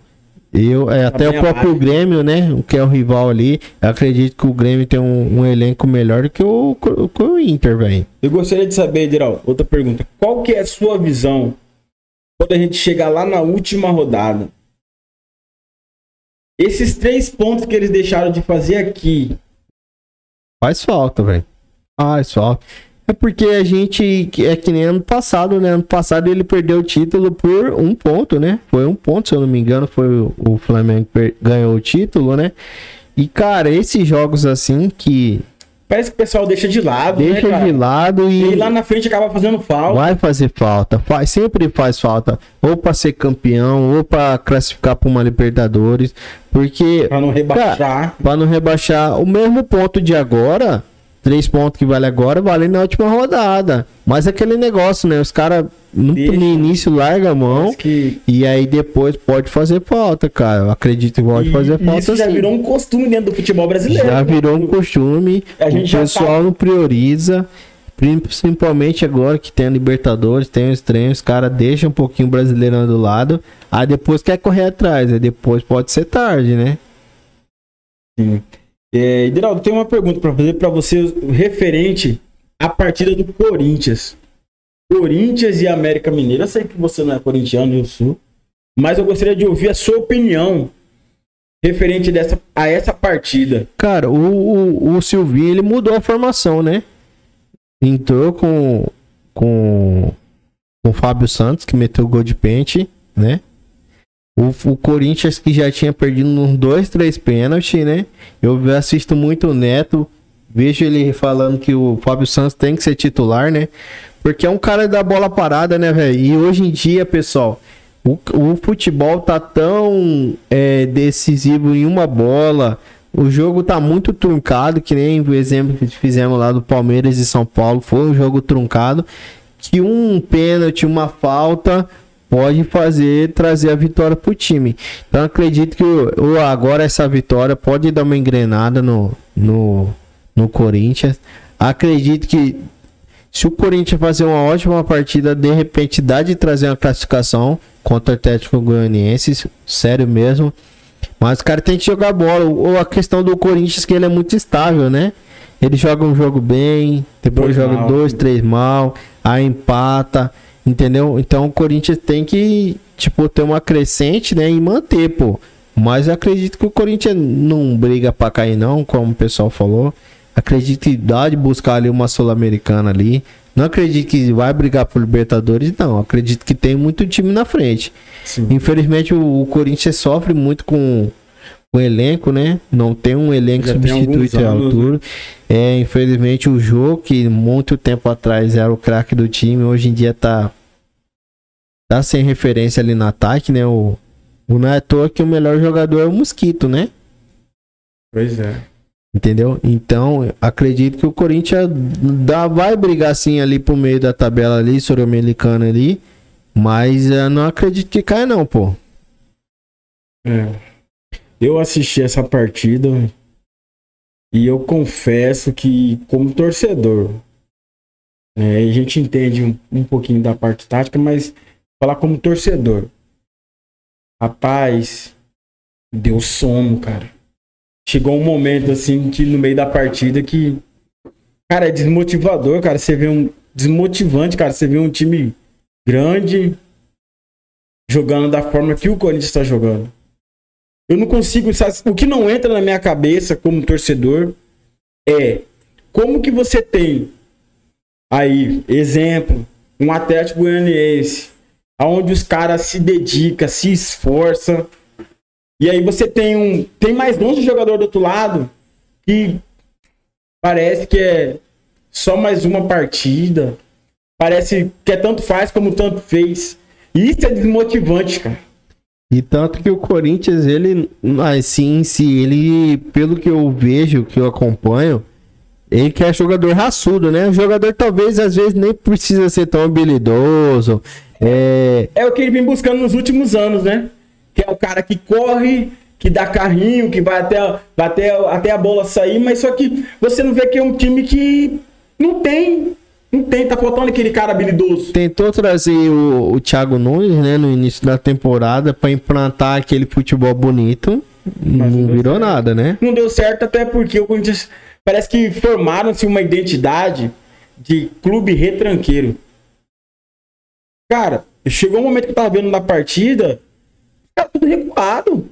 eu, é, até o próprio Grêmio, né? O que é o rival ali. Acredito que o Grêmio tem um, um elenco melhor do que o, que o Inter, velho. Eu gostaria de saber, Ediral, outra pergunta. Qual que é a sua visão quando a gente chegar lá na última rodada? Esses três pontos que eles deixaram de fazer aqui. Faz falta, velho. Faz falta. É porque a gente é que nem ano passado, né? Ano passado ele perdeu o título por um ponto, né? Foi um ponto, se eu não me engano, foi o, Flamengo que ganhou o título, né? E cara, esses jogos assim que Parece que o pessoal deixa de lado, né, Deixa né, de lado e... e lá na frente acaba fazendo falta. Vai fazer falta, faz, sempre faz falta, ou para ser campeão, ou para classificar para uma Libertadores, porque para não rebaixar. Para não rebaixar o mesmo ponto de agora, três pontos que vale agora, vale na última rodada. Mas aquele negócio, né? Os caras no, no, início larga a mão que... e aí depois pode fazer falta, cara. Eu acredito que pode e, fazer falta. Isso já virou um costume dentro do futebol brasileiro. Já virou um costume. A gente o pessoal tá... não prioriza. Principalmente agora que tem a Libertadores, tem os treinos, os caras deixam um pouquinho o brasileirão do lado, aí depois quer correr atrás, aí depois pode ser tarde, né? Sim. É, Hidraldo, tem uma pergunta para fazer para você referente à partida do Corinthians. Corinthians e América Mineira. Eu sei que você não é corintiano, eu sou. Mas eu gostaria de ouvir a sua opinião referente dessa, a essa partida. Cara, o, o, o Silvinho ele mudou a formação, né? Entrou com, com, com o Fábio Santos, que meteu o gol de pente, né? O, o Corinthians que já tinha perdido uns dois, três pênaltis, né? Eu assisto muito o Neto, vejo ele falando que o Fábio Santos tem que ser titular, né? Porque é um cara da bola parada, né, velho? E hoje em dia, pessoal, o, o futebol tá tão é, decisivo em uma bola. O jogo tá muito truncado, que nem o exemplo que fizemos lá do Palmeiras e São Paulo. Foi um jogo truncado. Que um pênalti, uma falta pode fazer trazer a vitória para o time. Então acredito que o, agora essa vitória pode dar uma engrenada no, no, no Corinthians. Acredito que se o Corinthians fazer uma ótima partida, de repente dá de trazer uma classificação contra o Atlético Goianiense, sério mesmo. Mas o cara tem que jogar bola. Ou a questão do Corinthians que ele é muito estável, né? Ele joga um jogo bem, depois dois joga mal. dois, três mal, aí empata. Entendeu? Então o Corinthians tem que, tipo, ter uma crescente, né? E manter, pô. Mas eu acredito que o Corinthians não briga pra cair, não, como o pessoal falou. Acredito que dá de buscar ali uma Sul-Americana ali. Não acredito que vai brigar por Libertadores, não. Acredito que tem muito time na frente. Sim. Infelizmente o, o, Corinthians sofre muito com o elenco, né? Não tem um elenco substituído à altura. Né? É, infelizmente o jogo que muito tempo atrás era o craque do time, hoje em dia tá tá sem referência ali no ataque, né? O, o não é à toa que o melhor jogador é o Mosquito, né? Pois é. Entendeu? Então, acredito que o Corinthians dá, vai brigar assim ali pro meio da tabela ali, sul-americana ali. Mas eu não acredito que caia, não, pô. É. Eu assisti essa partida e eu confesso que, como torcedor, né, a gente entende um, um pouquinho da parte tática, mas falar como torcedor. Rapaz, deu sono, cara. Chegou um momento assim que no meio da partida que cara, é desmotivador, cara, você vê um desmotivante, cara, você vê um time grande jogando da forma que o Corinthians está jogando. Eu não consigo, o que não entra na minha cabeça como torcedor é como que você tem aí, exemplo, um Atlético Goianiense aonde os caras se dedicam, se esforçam. E aí você tem um. Tem mais um jogador do outro lado que parece que é só mais uma partida. Parece que é tanto faz como tanto fez. Isso é desmotivante, cara. E tanto que o Corinthians, ele, assim, se ele, pelo que eu vejo, que eu acompanho, ele quer jogador raçudo, né? O jogador talvez às vezes nem precisa ser tão habilidoso, é... é o que ele vem buscando nos últimos anos, né? Que é o cara que corre, que dá carrinho, que vai até, vai até, até a bola sair, mas só que você não vê que é um time que não tem. Não tem, tá faltando aquele cara habilidoso. Tentou trazer o, o Thiago Nunes, né, no início da temporada, para implantar aquele futebol bonito. Mas não, virou certo. nada, né? Não deu certo, até porque o Corinthians parece que formaram-se uma identidade de clube retranqueiro. Cara, chegou um momento que eu tava vendo na partida, tava tudo recuado.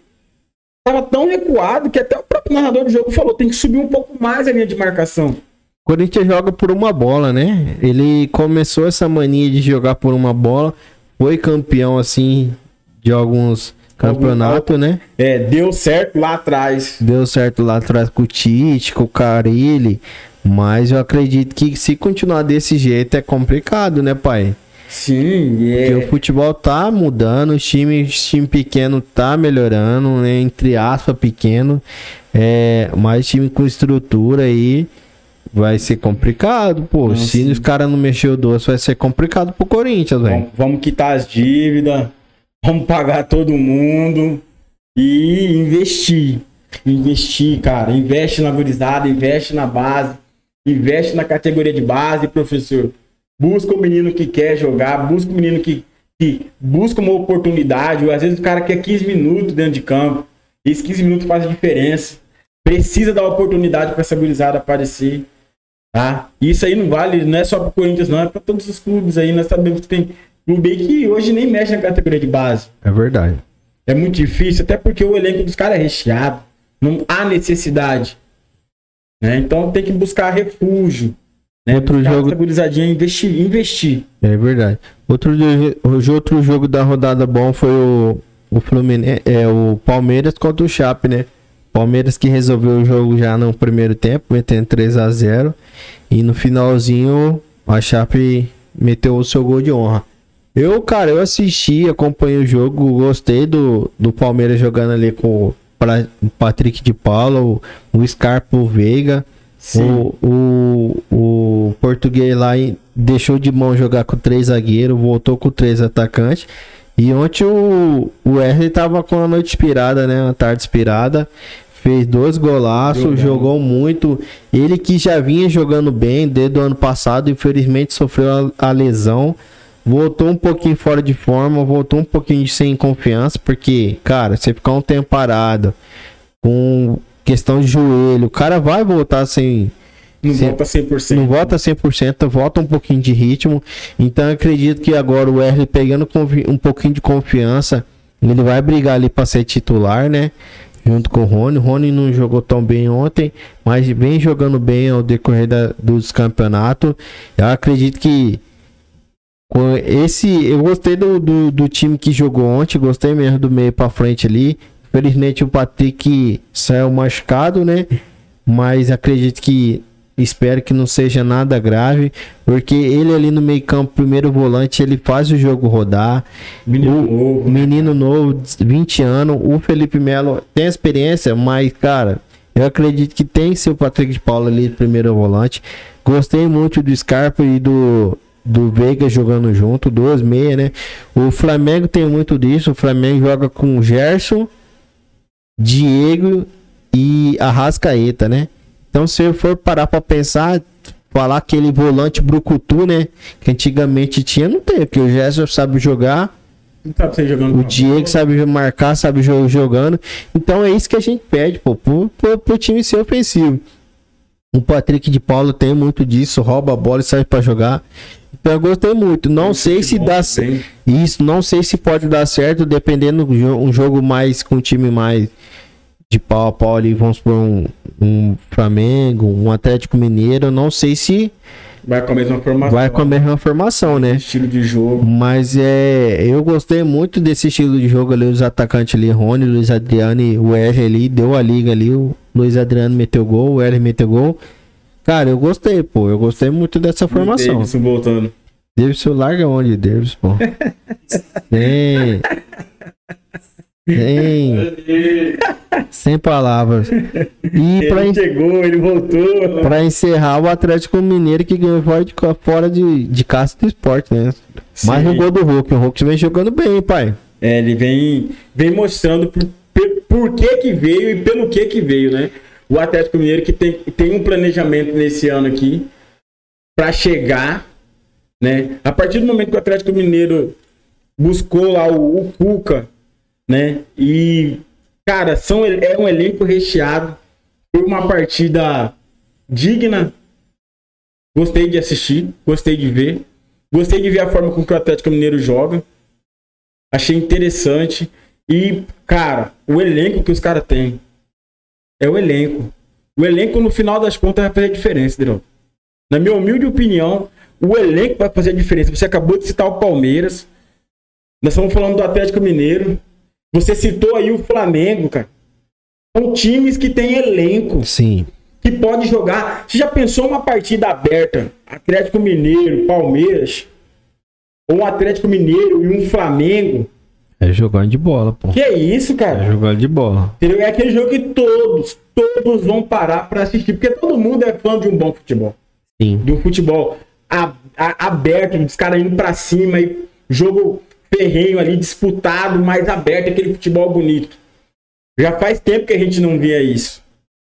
Tava tão recuado que até o próprio narrador do jogo falou: tem que subir um pouco mais a linha de marcação. Corinthians joga por uma bola, né? Ele começou essa mania de jogar por uma bola, foi campeão assim de alguns campeonatos, né? É, deu certo lá atrás. Deu certo lá atrás com o Tite, com o Carilli, mas eu acredito que se continuar desse jeito é complicado, né, pai? Sim, é. Porque o futebol tá mudando, o time, pequeno tá melhorando, né? entre aspas, pequeno. É, mais time com estrutura aí vai ser complicado, pô. Não, Se sim. os caras não mexer o doce, vai ser complicado pro Corinthians, velho. Vamos, vamos quitar as dívidas, vamos pagar todo mundo e investir. Investir, cara. Investe na gurizada, investe na base, investe na categoria de base, professor. Busca o menino que quer jogar, busca o menino que, que busca uma oportunidade. Às vezes o cara quer 15 minutos dentro de campo. E esses 15 minutos fazem diferença. Precisa dar oportunidade para essa gurizada aparecer. Tá? Isso aí não vale, não é só para o Corinthians, não, é para todos os clubes aí. Nós sabemos que tem clube aí que hoje nem mexe na categoria de base. É verdade. É muito difícil, até porque o elenco dos caras é recheado. Não há necessidade. Né? Então tem que buscar refúgio. Né? Outro jogo. Estabilizadinha, investir, investir. É verdade. Outro, outro jogo da rodada bom foi o, o Fluminense, é, o Palmeiras contra o Chape, né? Palmeiras que resolveu o jogo já no primeiro tempo, metendo 3 a 0 E no finalzinho, a Chape meteu o seu gol de honra. Eu, cara, eu assisti, acompanhei o jogo, gostei do, do Palmeiras jogando ali com o Patrick de Paula, o, o Scarpa, o Veiga. O, o, o português lá deixou de mão jogar com três zagueiros, voltou com três atacantes. E ontem o, o R tava com a noite inspirada, né? Uma tarde inspirada. Fez dois golaços, jogou muito. Ele que já vinha jogando bem desde o ano passado, infelizmente sofreu a, a lesão. Voltou um pouquinho fora de forma, voltou um pouquinho sem confiança, porque, cara, você ficar um tempo parado, com questão de joelho, o cara vai voltar sem. Não sem, volta 100%. Não volta 100%, volta um pouquinho de ritmo. Então acredito que agora o R pegando um pouquinho de confiança, ele vai brigar ali para ser titular, né? Junto com o Rony. O Rony não jogou tão bem ontem, mas vem jogando bem ao decorrer da, dos campeonatos. Eu acredito que esse, eu gostei do, do, do, time que jogou ontem, gostei mesmo do meio para frente ali. Felizmente o Patrick saiu machucado, né? Mas acredito que espero que não seja nada grave, porque ele ali no meio campo, primeiro volante, ele faz o jogo rodar. Menino o, novo, né? menino novo, 20 anos. O Felipe Melo tem experiência, mas cara, eu acredito que tem o Patrick de Paula ali, primeiro volante. Gostei muito do Scarpa e do do Veiga jogando junto, duas meia, né? O Flamengo tem muito disso. O Flamengo joga com Gerson, Diego e Arrascaeta, né? Então, se eu for parar para pensar, falar aquele volante brucutu, né? Que antigamente tinha, não tem, porque o Gerson sabe jogar. o Diego sabe marcar, sabe jogando. Então é isso que a gente pede, pô, pro, pro, pro time ser ofensivo. O Patrick de Paulo tem muito disso, rouba a bola e sai para jogar. Eu gostei muito. Não sei se dá isso, não sei se pode dar certo dependendo um jogo mais com um time mais de pau a pau ali, vamos por um, um Flamengo, um Atlético Mineiro, não sei se vai com a mesma formação. Vai com a mesma formação, né? Estilo de jogo. Mas é, eu gostei muito desse estilo de jogo ali, os atacantes ali, Rony, Luiz Adriano e o R ali, deu a liga ali, o Luiz Adriano meteu gol, o R meteu gol. Cara, eu gostei, pô. Eu gostei muito dessa formação. Davidson voltando. Davidson larga onde, Davidson, pô? Tem. Tem. Sem palavras. E ele chegou, ele voltou. Pra encerrar, o Atlético Mineiro que ganhou fora de, de, caça do esporte, né? Sim. Mais um gol do Hulk. O Hulk vem jogando bem, pai. É, ele vem, vem mostrando por, por que que veio e pelo que que veio, né? O Atlético Mineiro que tem, tem um planejamento nesse ano aqui para chegar, né? A partir do momento que o Atlético Mineiro buscou lá o, o Cuca, né? E cara, são é um elenco recheado. Foi uma partida digna. Gostei de assistir, gostei de ver. Gostei de ver a forma com que o Atlético Mineiro joga. Achei interessante. E, cara, o elenco que os caras têm é o elenco. O elenco, no final das contas, vai fazer a diferença, Dirão. Na minha humilde opinião, o elenco vai fazer a diferença. Você acabou de citar o Palmeiras. Nós estamos falando do Atlético Mineiro. Você citou aí o Flamengo, cara. São times que têm elenco. Sim. Que pode jogar. Você já pensou uma partida aberta? Atlético Mineiro, Palmeiras. Ou um Atlético Mineiro e um Flamengo. É jogando de bola, pô. Que é isso, cara? É jogando de bola. É aquele jogo que todos, todos vão parar para assistir, porque todo mundo é fã de um bom futebol. Sim. De um futebol a, a, aberto, dos caras indo para cima e jogo ferrenho ali, disputado, mais aberto, aquele futebol bonito. Já faz tempo que a gente não via isso.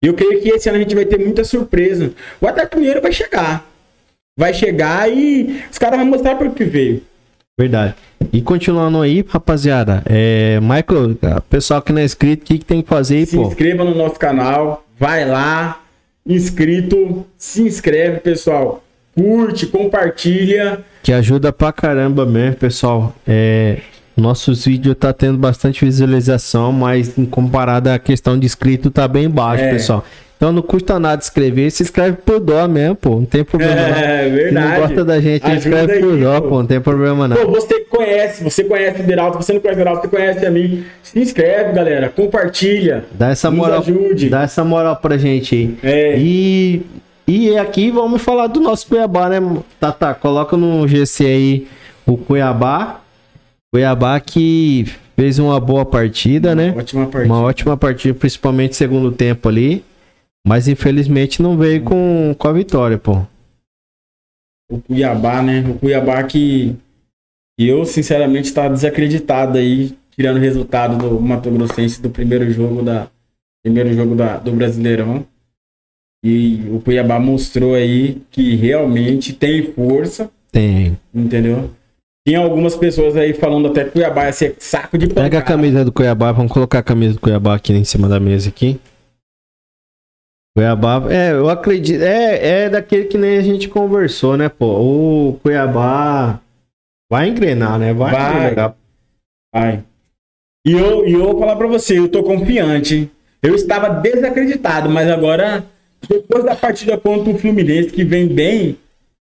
E eu creio que esse ano a gente vai ter muita surpresa. O Atlético Mineiro vai chegar. Vai chegar e os caras vão mostrar para o que veio. Verdade. E continuando aí, rapaziada, é, Michael, pessoal que não é inscrito, o que, que tem que fazer aí, Se pô? inscreva no nosso canal, vai lá, inscrito, se inscreve, pessoal. Curte, compartilha. Que ajuda pra caramba mesmo, pessoal. É, nossos vídeos tá tendo bastante visualização, mas em comparado à questão de inscrito tá bem baixo, é. pessoal. Então não custa nada escrever, se escreve por dó mesmo, pô. Não tem problema. É, não. verdade. Se não gosta da gente, Ajuda escreve aí, por dó, pô. pô. Não tem problema não. Pô, você conhece, você conhece o Deralto, você não conhece o Deralto, você conhece a mim. Se inscreve, galera. Compartilha. Dá essa moral, ajude. dá essa moral pra gente aí. É. E, e aqui vamos falar do nosso Cuiabá, né? Tá, tá. Coloca no GC aí o Cuiabá. Cuiabá que fez uma boa partida, né? Ótima partida. Uma ótima partida, principalmente segundo tempo ali. Mas infelizmente não veio com, com a vitória, pô. O Cuiabá, né? O Cuiabá que, eu, sinceramente, tá desacreditado aí, tirando o resultado do Mato Grossense do primeiro jogo da primeiro jogo da, do Brasileirão. E o Cuiabá mostrou aí que realmente tem força, Tem. entendeu? Tinha algumas pessoas aí falando até que Cuiabá ia ser saco de pancada. Pega a camisa do Cuiabá, vamos colocar a camisa do Cuiabá aqui em cima da mesa aqui. Cuiabá, é, eu acredito, é, é daquele que nem a gente conversou, né, pô? O Cuiabá vai engrenar, né? Vai, Vai. engrenar. Vai. E eu, e eu vou falar pra você, eu tô confiante? Eu estava desacreditado, mas agora, depois da partida contra o Fluminense, que vem bem,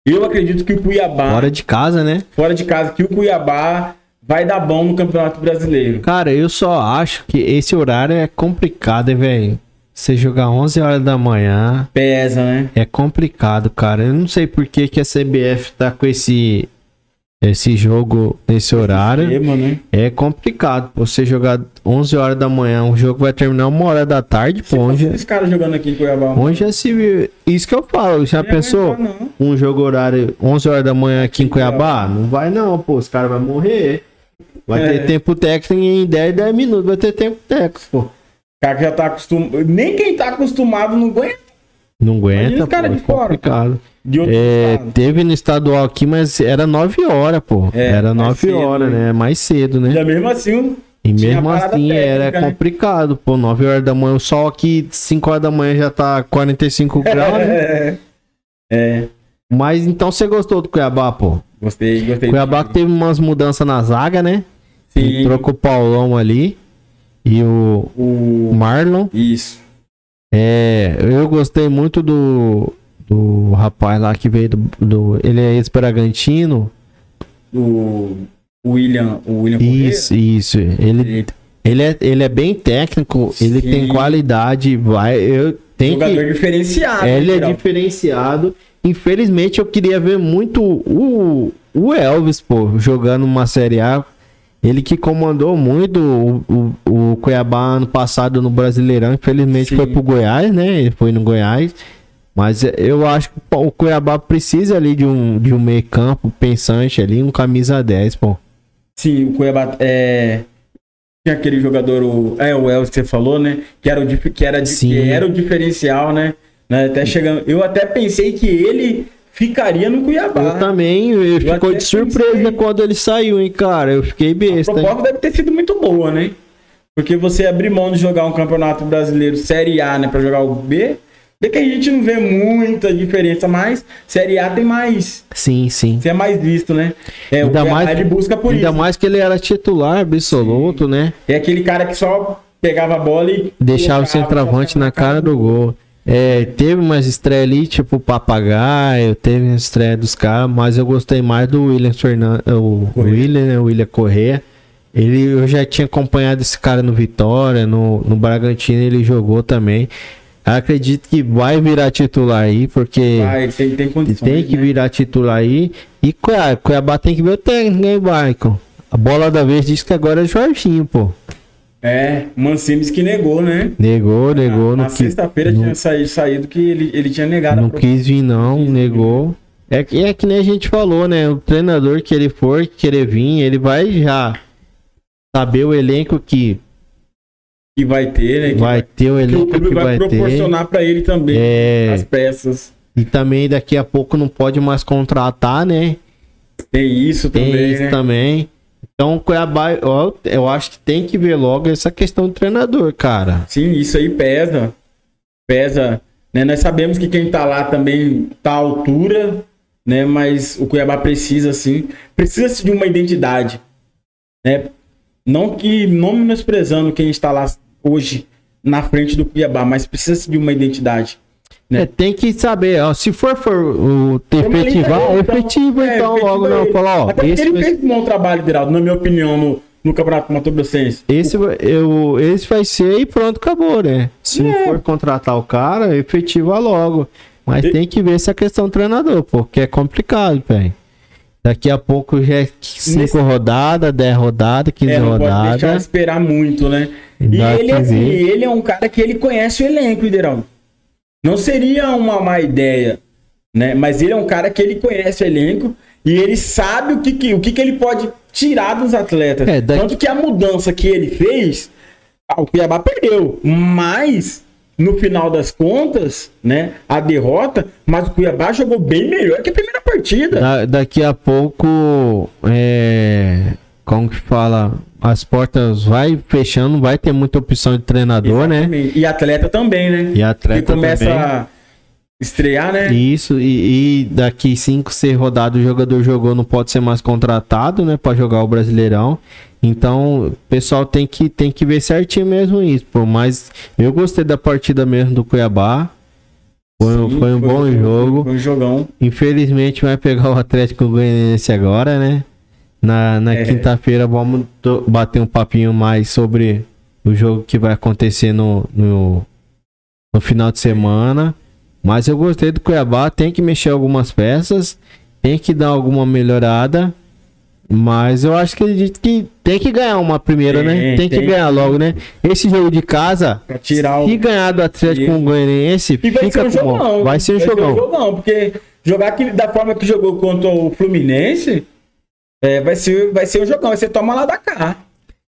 eu acredito que o Cuiabá, Fora de casa, né? fora de casa, que o Cuiabá vai dar bom no Campeonato Brasileiro. Cara, eu só acho que esse horário é complicado, hein, velho? Você jogar 11 horas da manhã Pesa, né? é complicado, cara. Eu não sei por que, que a CBF tá com esse esse jogo nesse horário. Ema, né? É complicado. pô. Você jogar 11 horas da manhã, o jogo vai terminar uma hora da tarde, pô. Onde, esse cara jogando aqui em Cuiabá. onde já se? Isso que eu falo. Já não pensou? não. Um jogo horário 11 horas da manhã aqui em Cuiabá? Não vai não, pô. Os caras vão morrer. Vai É. ter tempo técnico em 10, 10 minutos. Vai ter tempo técnico, pô. O cara que já tá acostumado. Nem quem tá acostumado não aguenta. Não aguenta, pô. de É fora. complicado. De outro É, teve no estadual aqui, mas era 9 horas, pô. É, era mais 9 cedo, horas, né? né? Mais cedo, né? Já mesmo assim, E mesmo assim era técnica, né? complicado, pô. 9 horas da manhã, o sol aqui, 5 horas da manhã já tá 45 graus, né? é, é. Mas então você gostou do Cuiabá, pô? Gostei, gostei. Cuiabá que teve umas mudanças na zaga, né? Sim. Trocou o Paulão ali e o O... Marlon. Isso. É, eu gostei muito do, do rapaz lá que veio do. do- ele é ex-Bragantino. O William, o William Correia. Isso, isso. Ele, Ele- ele, é, ele é bem técnico, ele Sim. tem qualidade, vai. Eu que. jogador diferenciado. É, ele é diferenciado. Infelizmente, eu queria ver muito o, o Elvis, pô, jogando uma Série A. Ele que comandou muito o, o, o Cuiabá ano passado no Brasileirão. Infelizmente, Sim. foi pro Goiás, né? Ele foi no Goiás. Mas é, eu acho que o Cuiabá precisa ali de um, de um meio campo pensante ali, um camisa 10, pô. Sim, o Cuiabá é. Tinha aquele jogador, o, é o Elvis que você falou, né? Que era o, que era, Sim. que era o diferencial, né? Né, Até chegando. Eu até pensei que ele ficaria no Cuiabá. Eu também, eu, Eu ficou de surpresa quando ele saiu, hein, cara. Eu fiquei A besta. hein? proposta deve ter sido muito boa, né? Porque você abrir mão de jogar um campeonato brasileiro Série A, né? Pra jogar o B. Vê que a gente não vê muita diferença, mas Série A tem mais. Sim, sim. Você é mais visto, né? É, Ainda o mais- ele busca por Ainda isso. mais que ele era titular absoluto, né? É aquele cara que só pegava a bola e. Deixava o centroavante na cara do gol. É, teve umas estreias ali, tipo o Papagaio, teve uma estreia dos caras, mas eu gostei mais do William Fernandes, o Correa. William, né, o William Correa. Ele, eu já tinha acompanhado esse cara no Vitória, no, no Bragantino ele jogou também. Acredito que vai virar titular aí, porque Vai, tem, tem tem que né? virar titular aí. E Cuiabá, Cuiabá tem que ver o técnico, hein, Baicon? A bola da vez diz que agora é Jorginho, pô. É, o Mancini que negou, né? Negou, negou, na na sexta-feira tinha saído, saído que ele, ele tinha negado não quis vir não, quis negou. É que, é que nem a gente falou, né? O treinador que ele for querer vir, ele vai já saber o elenco que que vai ter, né? Que, vai ter, o que o elenco clube que vai, vai proporcionar pra ele também É, as peças. e também daqui a pouco não pode mais contratar, né? Tem isso Tem também, isso né? também. Então o Cuiabá, eu acho que tem que ver logo essa questão do treinador, cara. Sim, isso aí pesa. Pesa. Né? Nós sabemos que quem tá lá também tá à altura, né? Mas o Cuiabá precisa, sim. Precisa de uma identidade. Né? Não que não menosprezando quem está lá hoje na frente do Cuiabá, mas precisa de uma identidade. Né? É, tem que saber, ó, se for, for o efetivar, lista, então, efetivo é, então efetiva logo não, falar, ó, Até esse, ele fez um bom trabalho, Geraldo, na minha opinião, no, no Campeonato Mato Grossense. esse, eu, esse vai ser e pronto, acabou, né? Se É. for contratar o cara, efetiva logo. Mas E- tem que ver essa questão do treinador, porque é complicado, velho. Daqui a pouco já é 5 Nesse- rodadas, 10 rodadas, 15 É, pode deixar rodadas. esperar muito, né? E ele, que assim, ele é um cara que ele conhece o elenco, Iderão. Não seria uma má ideia, né? Mas ele é um cara que ele conhece o elenco e ele sabe o que, que- o que, que ele pode tirar dos atletas. É, daqui- Tanto que a mudança que ele fez, o Cuiabá perdeu. Mas, no final das contas, né? A derrota, mas o Cuiabá jogou bem melhor que a primeira partida. Da- daqui a pouco, é, como que fala, as portas vai fechando, vai ter muita opção de treinador, né? Exatamente. E atleta também, né? E atleta que começa também. a estrear, né? Isso, e, e daqui 5, 6 rodadas o jogador jogou, não pode ser mais contratado, né, Pra jogar o Brasileirão. Então, o pessoal tem que, tem que ver certinho mesmo isso, pô. Mas eu gostei da partida mesmo do Cuiabá. Foi, um- Sim, foi um bom jogo. Foi um jogão. Infelizmente vai pegar o Atlético Goianiense agora, né? Na, na É. quinta-feira vamos bater um papinho mais sobre o jogo que vai acontecer no, no, no final de semana. Mas eu gostei do Cuiabá, tem que mexer algumas peças, tem que dar alguma melhorada. Mas eu acho que ele que tem que ganhar uma primeira, né? Tem, Tem que tem. ganhar logo, né? Esse jogo de casa, Pra tirar o. se ganhar do Atlético Isso. Goianiense, vai ser fica um jogão. Vai ser um jogão. jogão, porque jogar da forma que jogou contra o Fluminense é, vai, ser, vai ser um jogão. Vai ser toma lá da cá.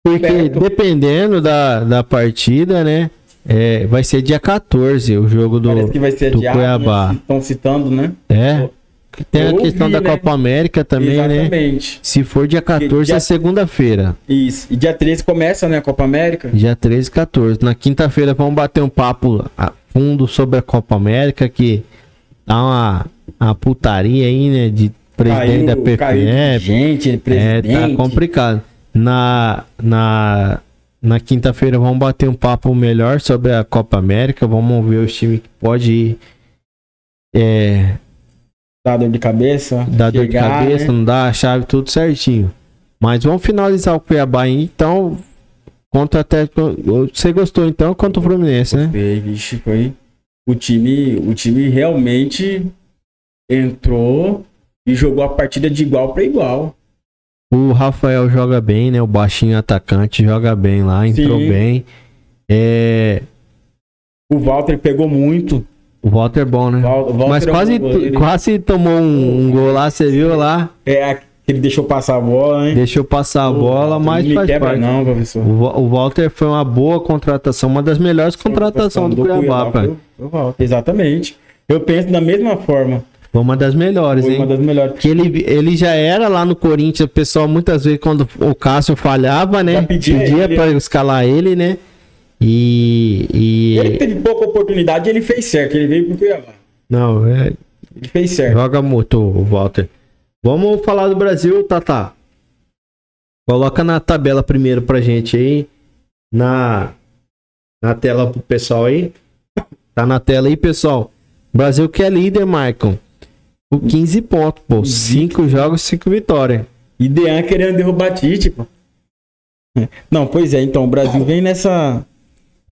Porque Perto. dependendo da, da partida, né? é, vai ser dia 14 o jogo do, Parece que vai ser do adiado. Cuiabá. Estão citando, né? É. Tem Eu a questão ouvi, da né? Copa América também, né? Exatamente. Se for dia 14 dia- é segunda-feira. Isso. E dia 13 começa, né? A Copa América. Dia 13 e 14. Na quinta-feira vamos bater um papo a fundo sobre a Copa América, que tá uma, uma putaria aí, né? De presidente da caiu de PFF. gente, É, presidente. tá complicado. Na, na, na quinta-feira vamos bater um papo melhor sobre a Copa América. Vamos ver os times que pode ir. É, Dá dor de cabeça. dar dor de chegar, cabeça, né? não dá a chave, tudo certinho. Mas vamos finalizar o Cuiabá aí. Então, contra até. Você gostou então contra o Fluminense, né? Vixe, foi. O time, o time realmente entrou e jogou a partida de igual para igual. O Rafael joga bem, né? O baixinho atacante joga bem lá, entrou Sim. bem. É, O Walter pegou muito. o Walter é bom, né? Val- o Walter Mas é quase, goleiro. quase tomou um, um gol lá, você viu lá? É, ele deixou passar a bola, hein? Deixou passar a bola, Walter, mas não faz quebra parte. não, professor. O, o Walter foi uma boa contratação, uma das melhores contratações do, Cuiabá, pai. foi- foi o Walter, Exatamente. Eu penso da mesma forma. Foi uma das melhores, Foi hein? uma das melhores. Que ele, ele já era lá no Corinthians, o pessoal muitas vezes quando o Cássio falhava, né? Já pedia Pedia ele. pra escalar ele, né? E. e... Ele teve pouca oportunidade ele fez certo. Ele veio pro Cuiabá. Não, é, Ele fez certo. joga muito o Walter. Vamos falar do Brasil, Tata. Coloca na tabela primeiro pra gente aí. Na, na tela pro pessoal aí. Tá na tela aí, pessoal. Brasil que é líder, Maicon. Com 15 pontos, pô. 5 jogos, 5 vitórias. E Dean querendo derrubar Tite, pô. Não, pois é, então o Brasil vem nessa.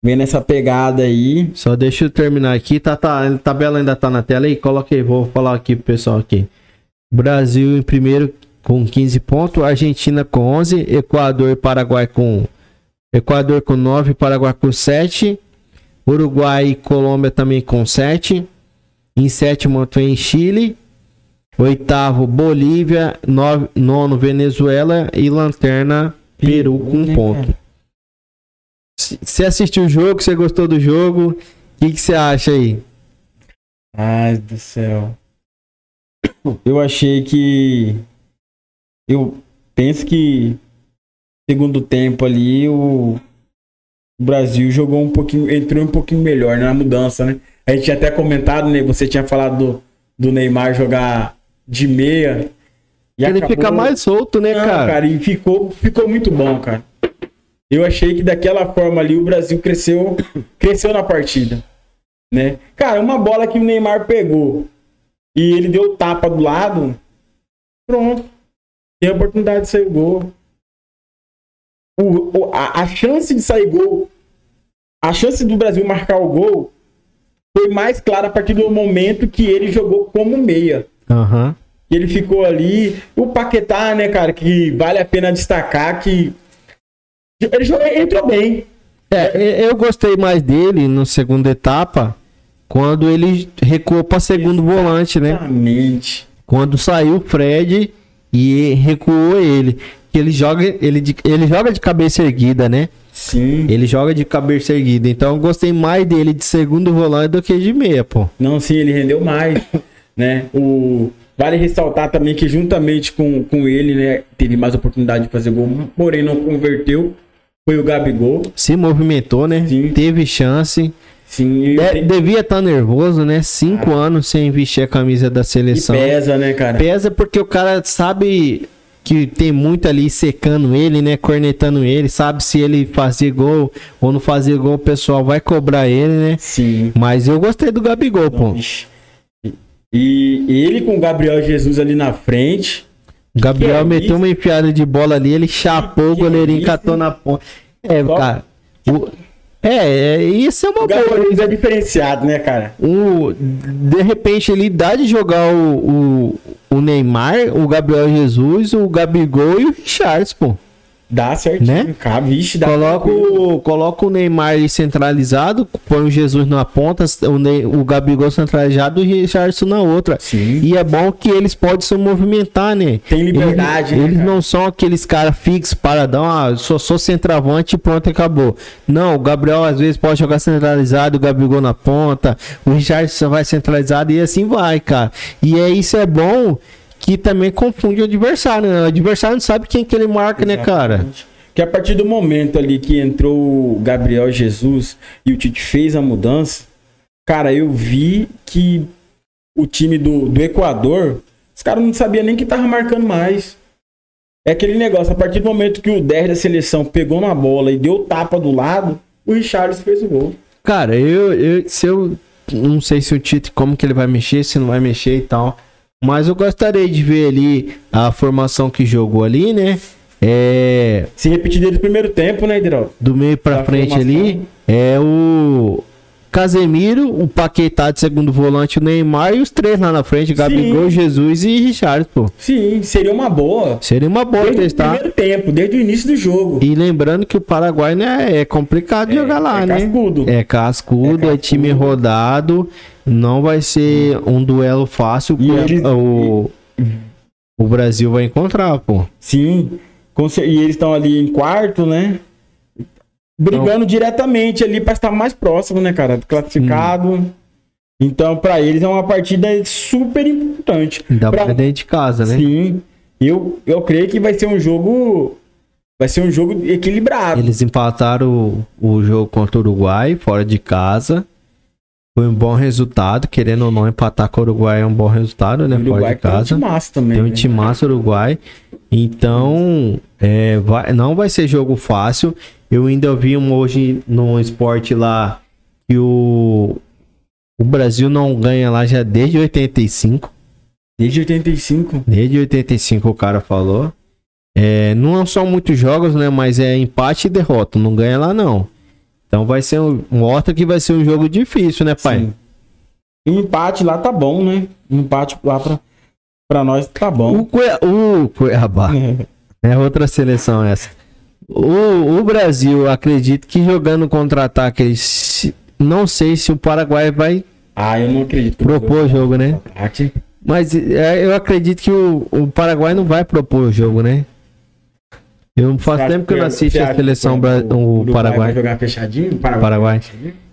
Vem nessa pegada aí. Só deixa eu terminar aqui. Tá, tá, a tabela ainda tá na tela aí. Coloca aí, vou falar aqui pro pessoal aqui. Brasil em primeiro com 15 pontos, Argentina com 11, Equador e Paraguai com Equador com 9, Paraguai com 7, Uruguai e Colômbia também com 7. Em sétimo tem Chile, oitavo Bolívia, nove, nono Venezuela e lanterna Peru com um ponto. Você assistiu o jogo? Você gostou do jogo? O que que você acha aí? Ai do céu. Eu achei que. Eu penso que. Segundo tempo ali, o o Brasil jogou um pouquinho. Entrou um pouquinho melhor na mudança, né? A gente tinha até comentado, né? Você tinha falado do, do Neymar jogar de meia. E Ele acabou- fica mais solto, né, Não, cara? cara, e ficou, ficou muito bom, cara. Eu achei que daquela forma ali o Brasil cresceu, cresceu na partida, né? Cara, uma bola que o Neymar pegou e ele deu tapa do lado, pronto. Tem a oportunidade de sair o gol. O, o, a, a chance de sair gol, a chance do Brasil marcar o gol foi mais clara a partir do momento que ele jogou como meia. Aham. E ele ficou ali. O Paquetá, né, cara, que vale a pena destacar que ele jogou, entrou bem. É, eu gostei mais dele no segunda etapa, quando ele recuou para segundo volante, né? Exatamente. Quando saiu o Fred e recuou ele. Que ele joga, ele, de- ele joga de cabeça erguida, né? Sim. Ele joga de cabeça erguida. Então eu gostei mais dele de segundo volante do que de meia, pô. Não, sim, ele rendeu mais, né? O vale ressaltar também que juntamente com, com ele, né, teve mais oportunidade de fazer gol, porém não converteu. Foi o Gabigol. Se movimentou, né? Sim. Teve chance. Sim, e, De- devia estar nervoso, né? Cinco anos sem vestir a camisa da e seleção. pesa, né, cara? Pesa porque o cara sabe que tem muito ali secando ele, né? Cornetando ele, sabe se ele fazer gol ou não fazer gol, o pessoal vai cobrar ele, né? Sim. Mas eu gostei do Gabigol, pô. Ixi. E ele com o Gabriel Jesus ali na frente. O Gabriel é meteu isso? uma enfiada de bola ali, ele chapou, o Que goleirinho isso? catou na ponta. É, Só- cara. o- é, é, isso é uma O boa. É diferenciado, né, cara? O, de repente ele dá de jogar o, o, o Neymar, o Gabriel Jesus, o Gabigol e o Richards, pô. Dá certinho. Né? Cara, vixe, dá Coloca o, coloca o Neymar centralizado, põe o Jesus na ponta, o, Ney- o Gabigol centralizado e o Richardson na outra. Sim. E é bom que eles podem se movimentar, né? Tem liberdade, Eles, né, eles não são aqueles caras fixos, paradão, ah, só sou centroavante e pronto, acabou. Não, o Gabriel às vezes pode jogar centralizado, o Gabigol na ponta, o Richardson vai centralizado e assim vai, cara. E é isso é bom que também confunde o adversário, né? O adversário não sabe quem que ele marca, né, cara? Exatamente. Que a partir do momento ali que entrou o Gabriel Jesus e o Tite fez a mudança, cara, eu vi que o time do, do Equador, os caras não sabiam nem que tava marcando mais. É aquele negócio, a partir do momento que o 10 da seleção pegou na bola e deu tapa do lado, o Richarlison fez o gol. Cara, eu, eu se eu não sei se o Tite como que ele vai mexer, se não vai mexer e tal, mas eu gostaria de ver ali a formação que jogou ali, né? É, Se repetir desde o primeiro tempo, né, Idiraldo? do meio pra frente formação. ali é o Casemiro, o Paquetá de segundo volante, o Neymar e os três lá na frente, Gabigol, Jesus e Richard, pô. Sim, seria uma boa. Seria uma boa Desde o testar. primeiro tempo, desde o início do jogo. E lembrando que o Paraguai né, é complicado É- jogar lá, é né? cascudo. É cascudo, É é, time cascudo. rodado. Não vai ser um duelo fácil E eles- o, o Brasil vai encontrar, pô. Sim, e eles estão ali em quarto, né? Brigando diretamente ali para estar mais próximo, né, cara? Classificado. Então, para eles é uma partida super importante. Ainda Pra- dentro de casa, né? Sim. Eu, eu creio que vai ser um jogo. Vai ser um jogo equilibrado. Eles empataram o, o jogo contra o Uruguai, fora de casa. Foi um bom resultado. Querendo ou não, empatar com o Uruguai é um bom resultado, né? O Fora Uruguai de tem um casa. timaço também. Tem um né? timaço Uruguai. Então, é, vai- não vai ser jogo fácil. Eu ainda vi um hoje no esporte lá que o, o Brasil não ganha lá já desde 85. Desde 85. Desde 85 o cara falou. É, não são muitos jogos, né? Mas é empate e derrota. Não ganha lá não. Então vai ser um. Mostra que vai ser um jogo difícil, né, pai? Sim. Um empate lá tá bom, né? Um empate lá pra, pra nós tá bom. O, Cue... o Cuiabá. É outra seleção essa. O, o Brasil, acredito que jogando contra-ataque, não sei se o Paraguai vai Ah, eu não acredito. propor o jogo, né? Mas é, eu acredito que o, o Paraguai não vai propor o jogo, né? Eu acha tempo que eu não assisto a seleção bra- o, Uruguai Paraguai. Vai jogar fechadinho? O Paraguai. Paraguai.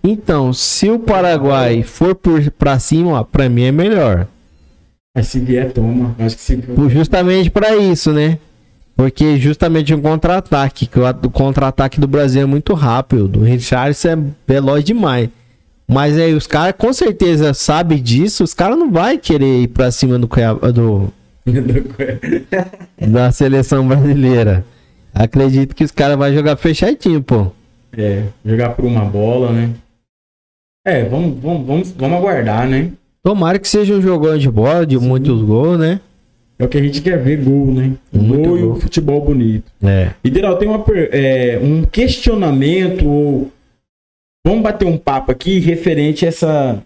Então, se o Paraguai for por, pra cima, ó, pra mim é melhor. Mas se vier, toma. Acho que se Justamente pra isso, né? Porque justamente um contra-ataque, que o, o contra-ataque do Brasil é muito rápido. O Richardson é veloz demais. Mas aí os caras com certeza sabem disso, os caras não vai querer ir pra cima do, Cuiabá- do da seleção brasileira. Acredito que os caras vão jogar fechadinho, pô. É, jogar por uma bola, né? É, vamos, vamos, vamos, vamos aguardar, né? Tomara que seja um jogão de bola, de muitos gols, né? É o que a gente quer ver, gol, né? Muito gol e o futebol bonito. É. Deral, tem uma, é, um questionamento, ou vamos bater um papo aqui referente a essa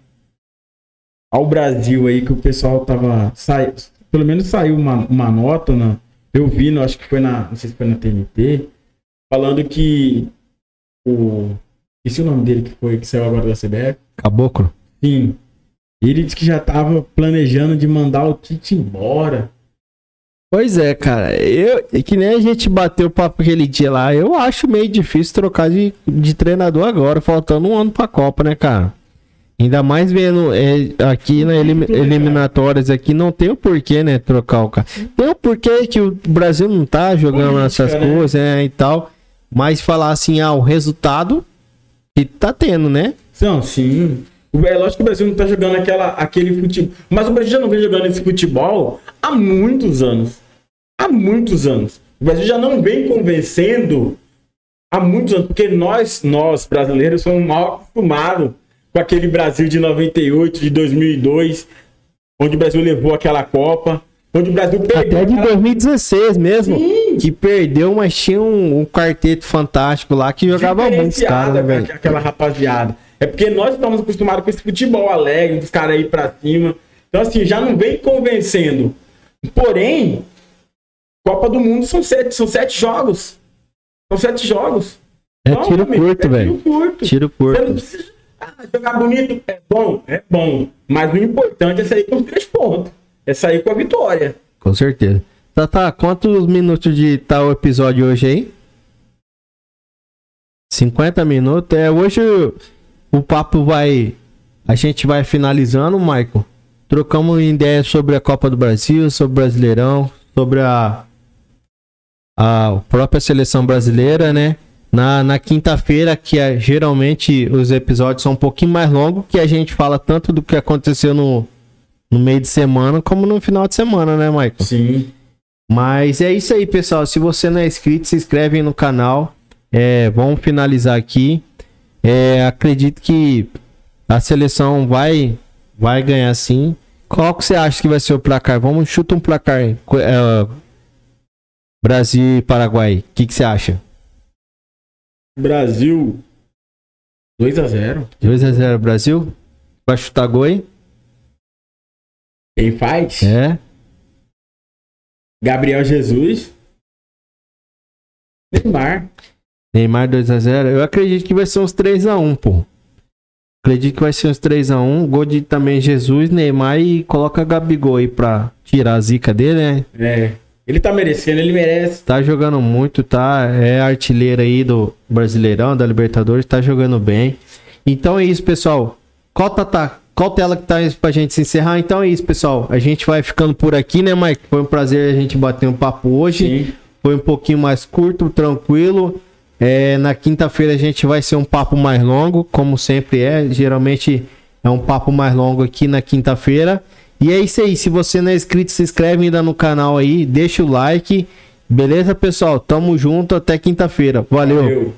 ao Brasil aí, que o pessoal tava, sai, pelo menos saiu uma, uma nota, na, eu vi, não, acho que foi na, não sei se foi na TNT, falando que o, esse o nome dele que foi, que saiu agora da CBF, Caboclo. sim, ele disse que já tava planejando de mandar o Tite embora. Pois é, cara. Eu, é que nem a gente bateu o papo aquele dia lá. Eu acho meio difícil trocar de, de treinador agora, faltando um ano pra Copa, né, cara? Ainda mais vendo é, aqui na elim- eliminatórias aqui, não tem o porquê, né, trocar o cara. Tem o porquê que o Brasil não tá jogando Política, essas né? coisas, é, e tal. Mas falar assim, ah, o resultado que tá tendo, né? Não, sim. É lógico que o Brasil não tá jogando aquela, aquele futebol. Mas o Brasil já não vem jogando esse futebol há muitos anos. Há muitos anos. O Brasil já não vem convencendo há muitos anos. Porque nós, nós brasileiros, somos mal acostumados com aquele Brasil de 98, de 2002, onde o Brasil levou aquela Copa. Onde o Brasil perdeu. Até de aquela- 2016 mesmo. Sim. Que perdeu, mas tinha um, um quarteto fantástico lá que jogava muitos caras, né, diferenciada velho? aquela rapaziada. É porque nós estamos acostumados com esse futebol alegre, dos caras aí pra cima. Então, assim, já não vem convencendo. Porém, Copa do Mundo são sete, são sete jogos. São sete jogos. É Não, tiro amigo, curto, é velho. Tiro curto. Tiro Você não curto. precisa ah, jogar bonito. É bom, é bom. Mas o importante é sair com os três pontos. É sair com a vitória. Com certeza. Tá, tá. Quantos minutos de tal episódio hoje aí? 50 minutos. É, hoje o, o papo vai. A gente vai finalizando, Michael. Trocamos ideia sobre a Copa do Brasil, sobre o Brasileirão, sobre a, a própria seleção brasileira, né? Na, na quinta-feira, que é, geralmente os episódios são um pouquinho mais longos, que a gente fala tanto do que aconteceu no, no meio de semana como no final de semana, né, Michael? Sim. Mas é isso aí, pessoal. Se você não é inscrito, se inscreve no canal. É, vamos finalizar aqui. É, acredito que a seleção vai, vai ganhar sim. Qual que você acha que vai ser o placar? Vamos chutar um placar é, Brasil e Paraguai. O que, que você acha? Brasil 2 a 0 2x0 Brasil? Vai chutar gol aí? Quem faz? É. Gabriel Jesus. Neymar. Neymar 2x0. Eu acredito que vai ser uns 3x1, pô. Acredito que vai ser uns 3x1. Gol de também Jesus, Neymar e coloca Gabigol aí pra tirar a zica dele, né? É. Ele tá merecendo, ele merece. Tá jogando muito, tá? É artilheiro aí do Brasileirão, da Libertadores, tá jogando bem. Então é isso, pessoal. Qual, tá, qual tela que tá aí pra gente se encerrar? Então é isso, pessoal. A gente vai ficando por aqui, né, Mike? Foi um prazer a gente bater um papo hoje. Sim. Foi um pouquinho mais curto, tranquilo. É, na quinta-feira a gente vai ser um papo mais longo, como sempre é. Geralmente é um papo mais longo aqui na quinta-feira. E é isso aí. Se você não é inscrito, se inscreve ainda no canal aí, deixa o like. Beleza, pessoal? Tamo junto até quinta-feira. Valeu. Valeu.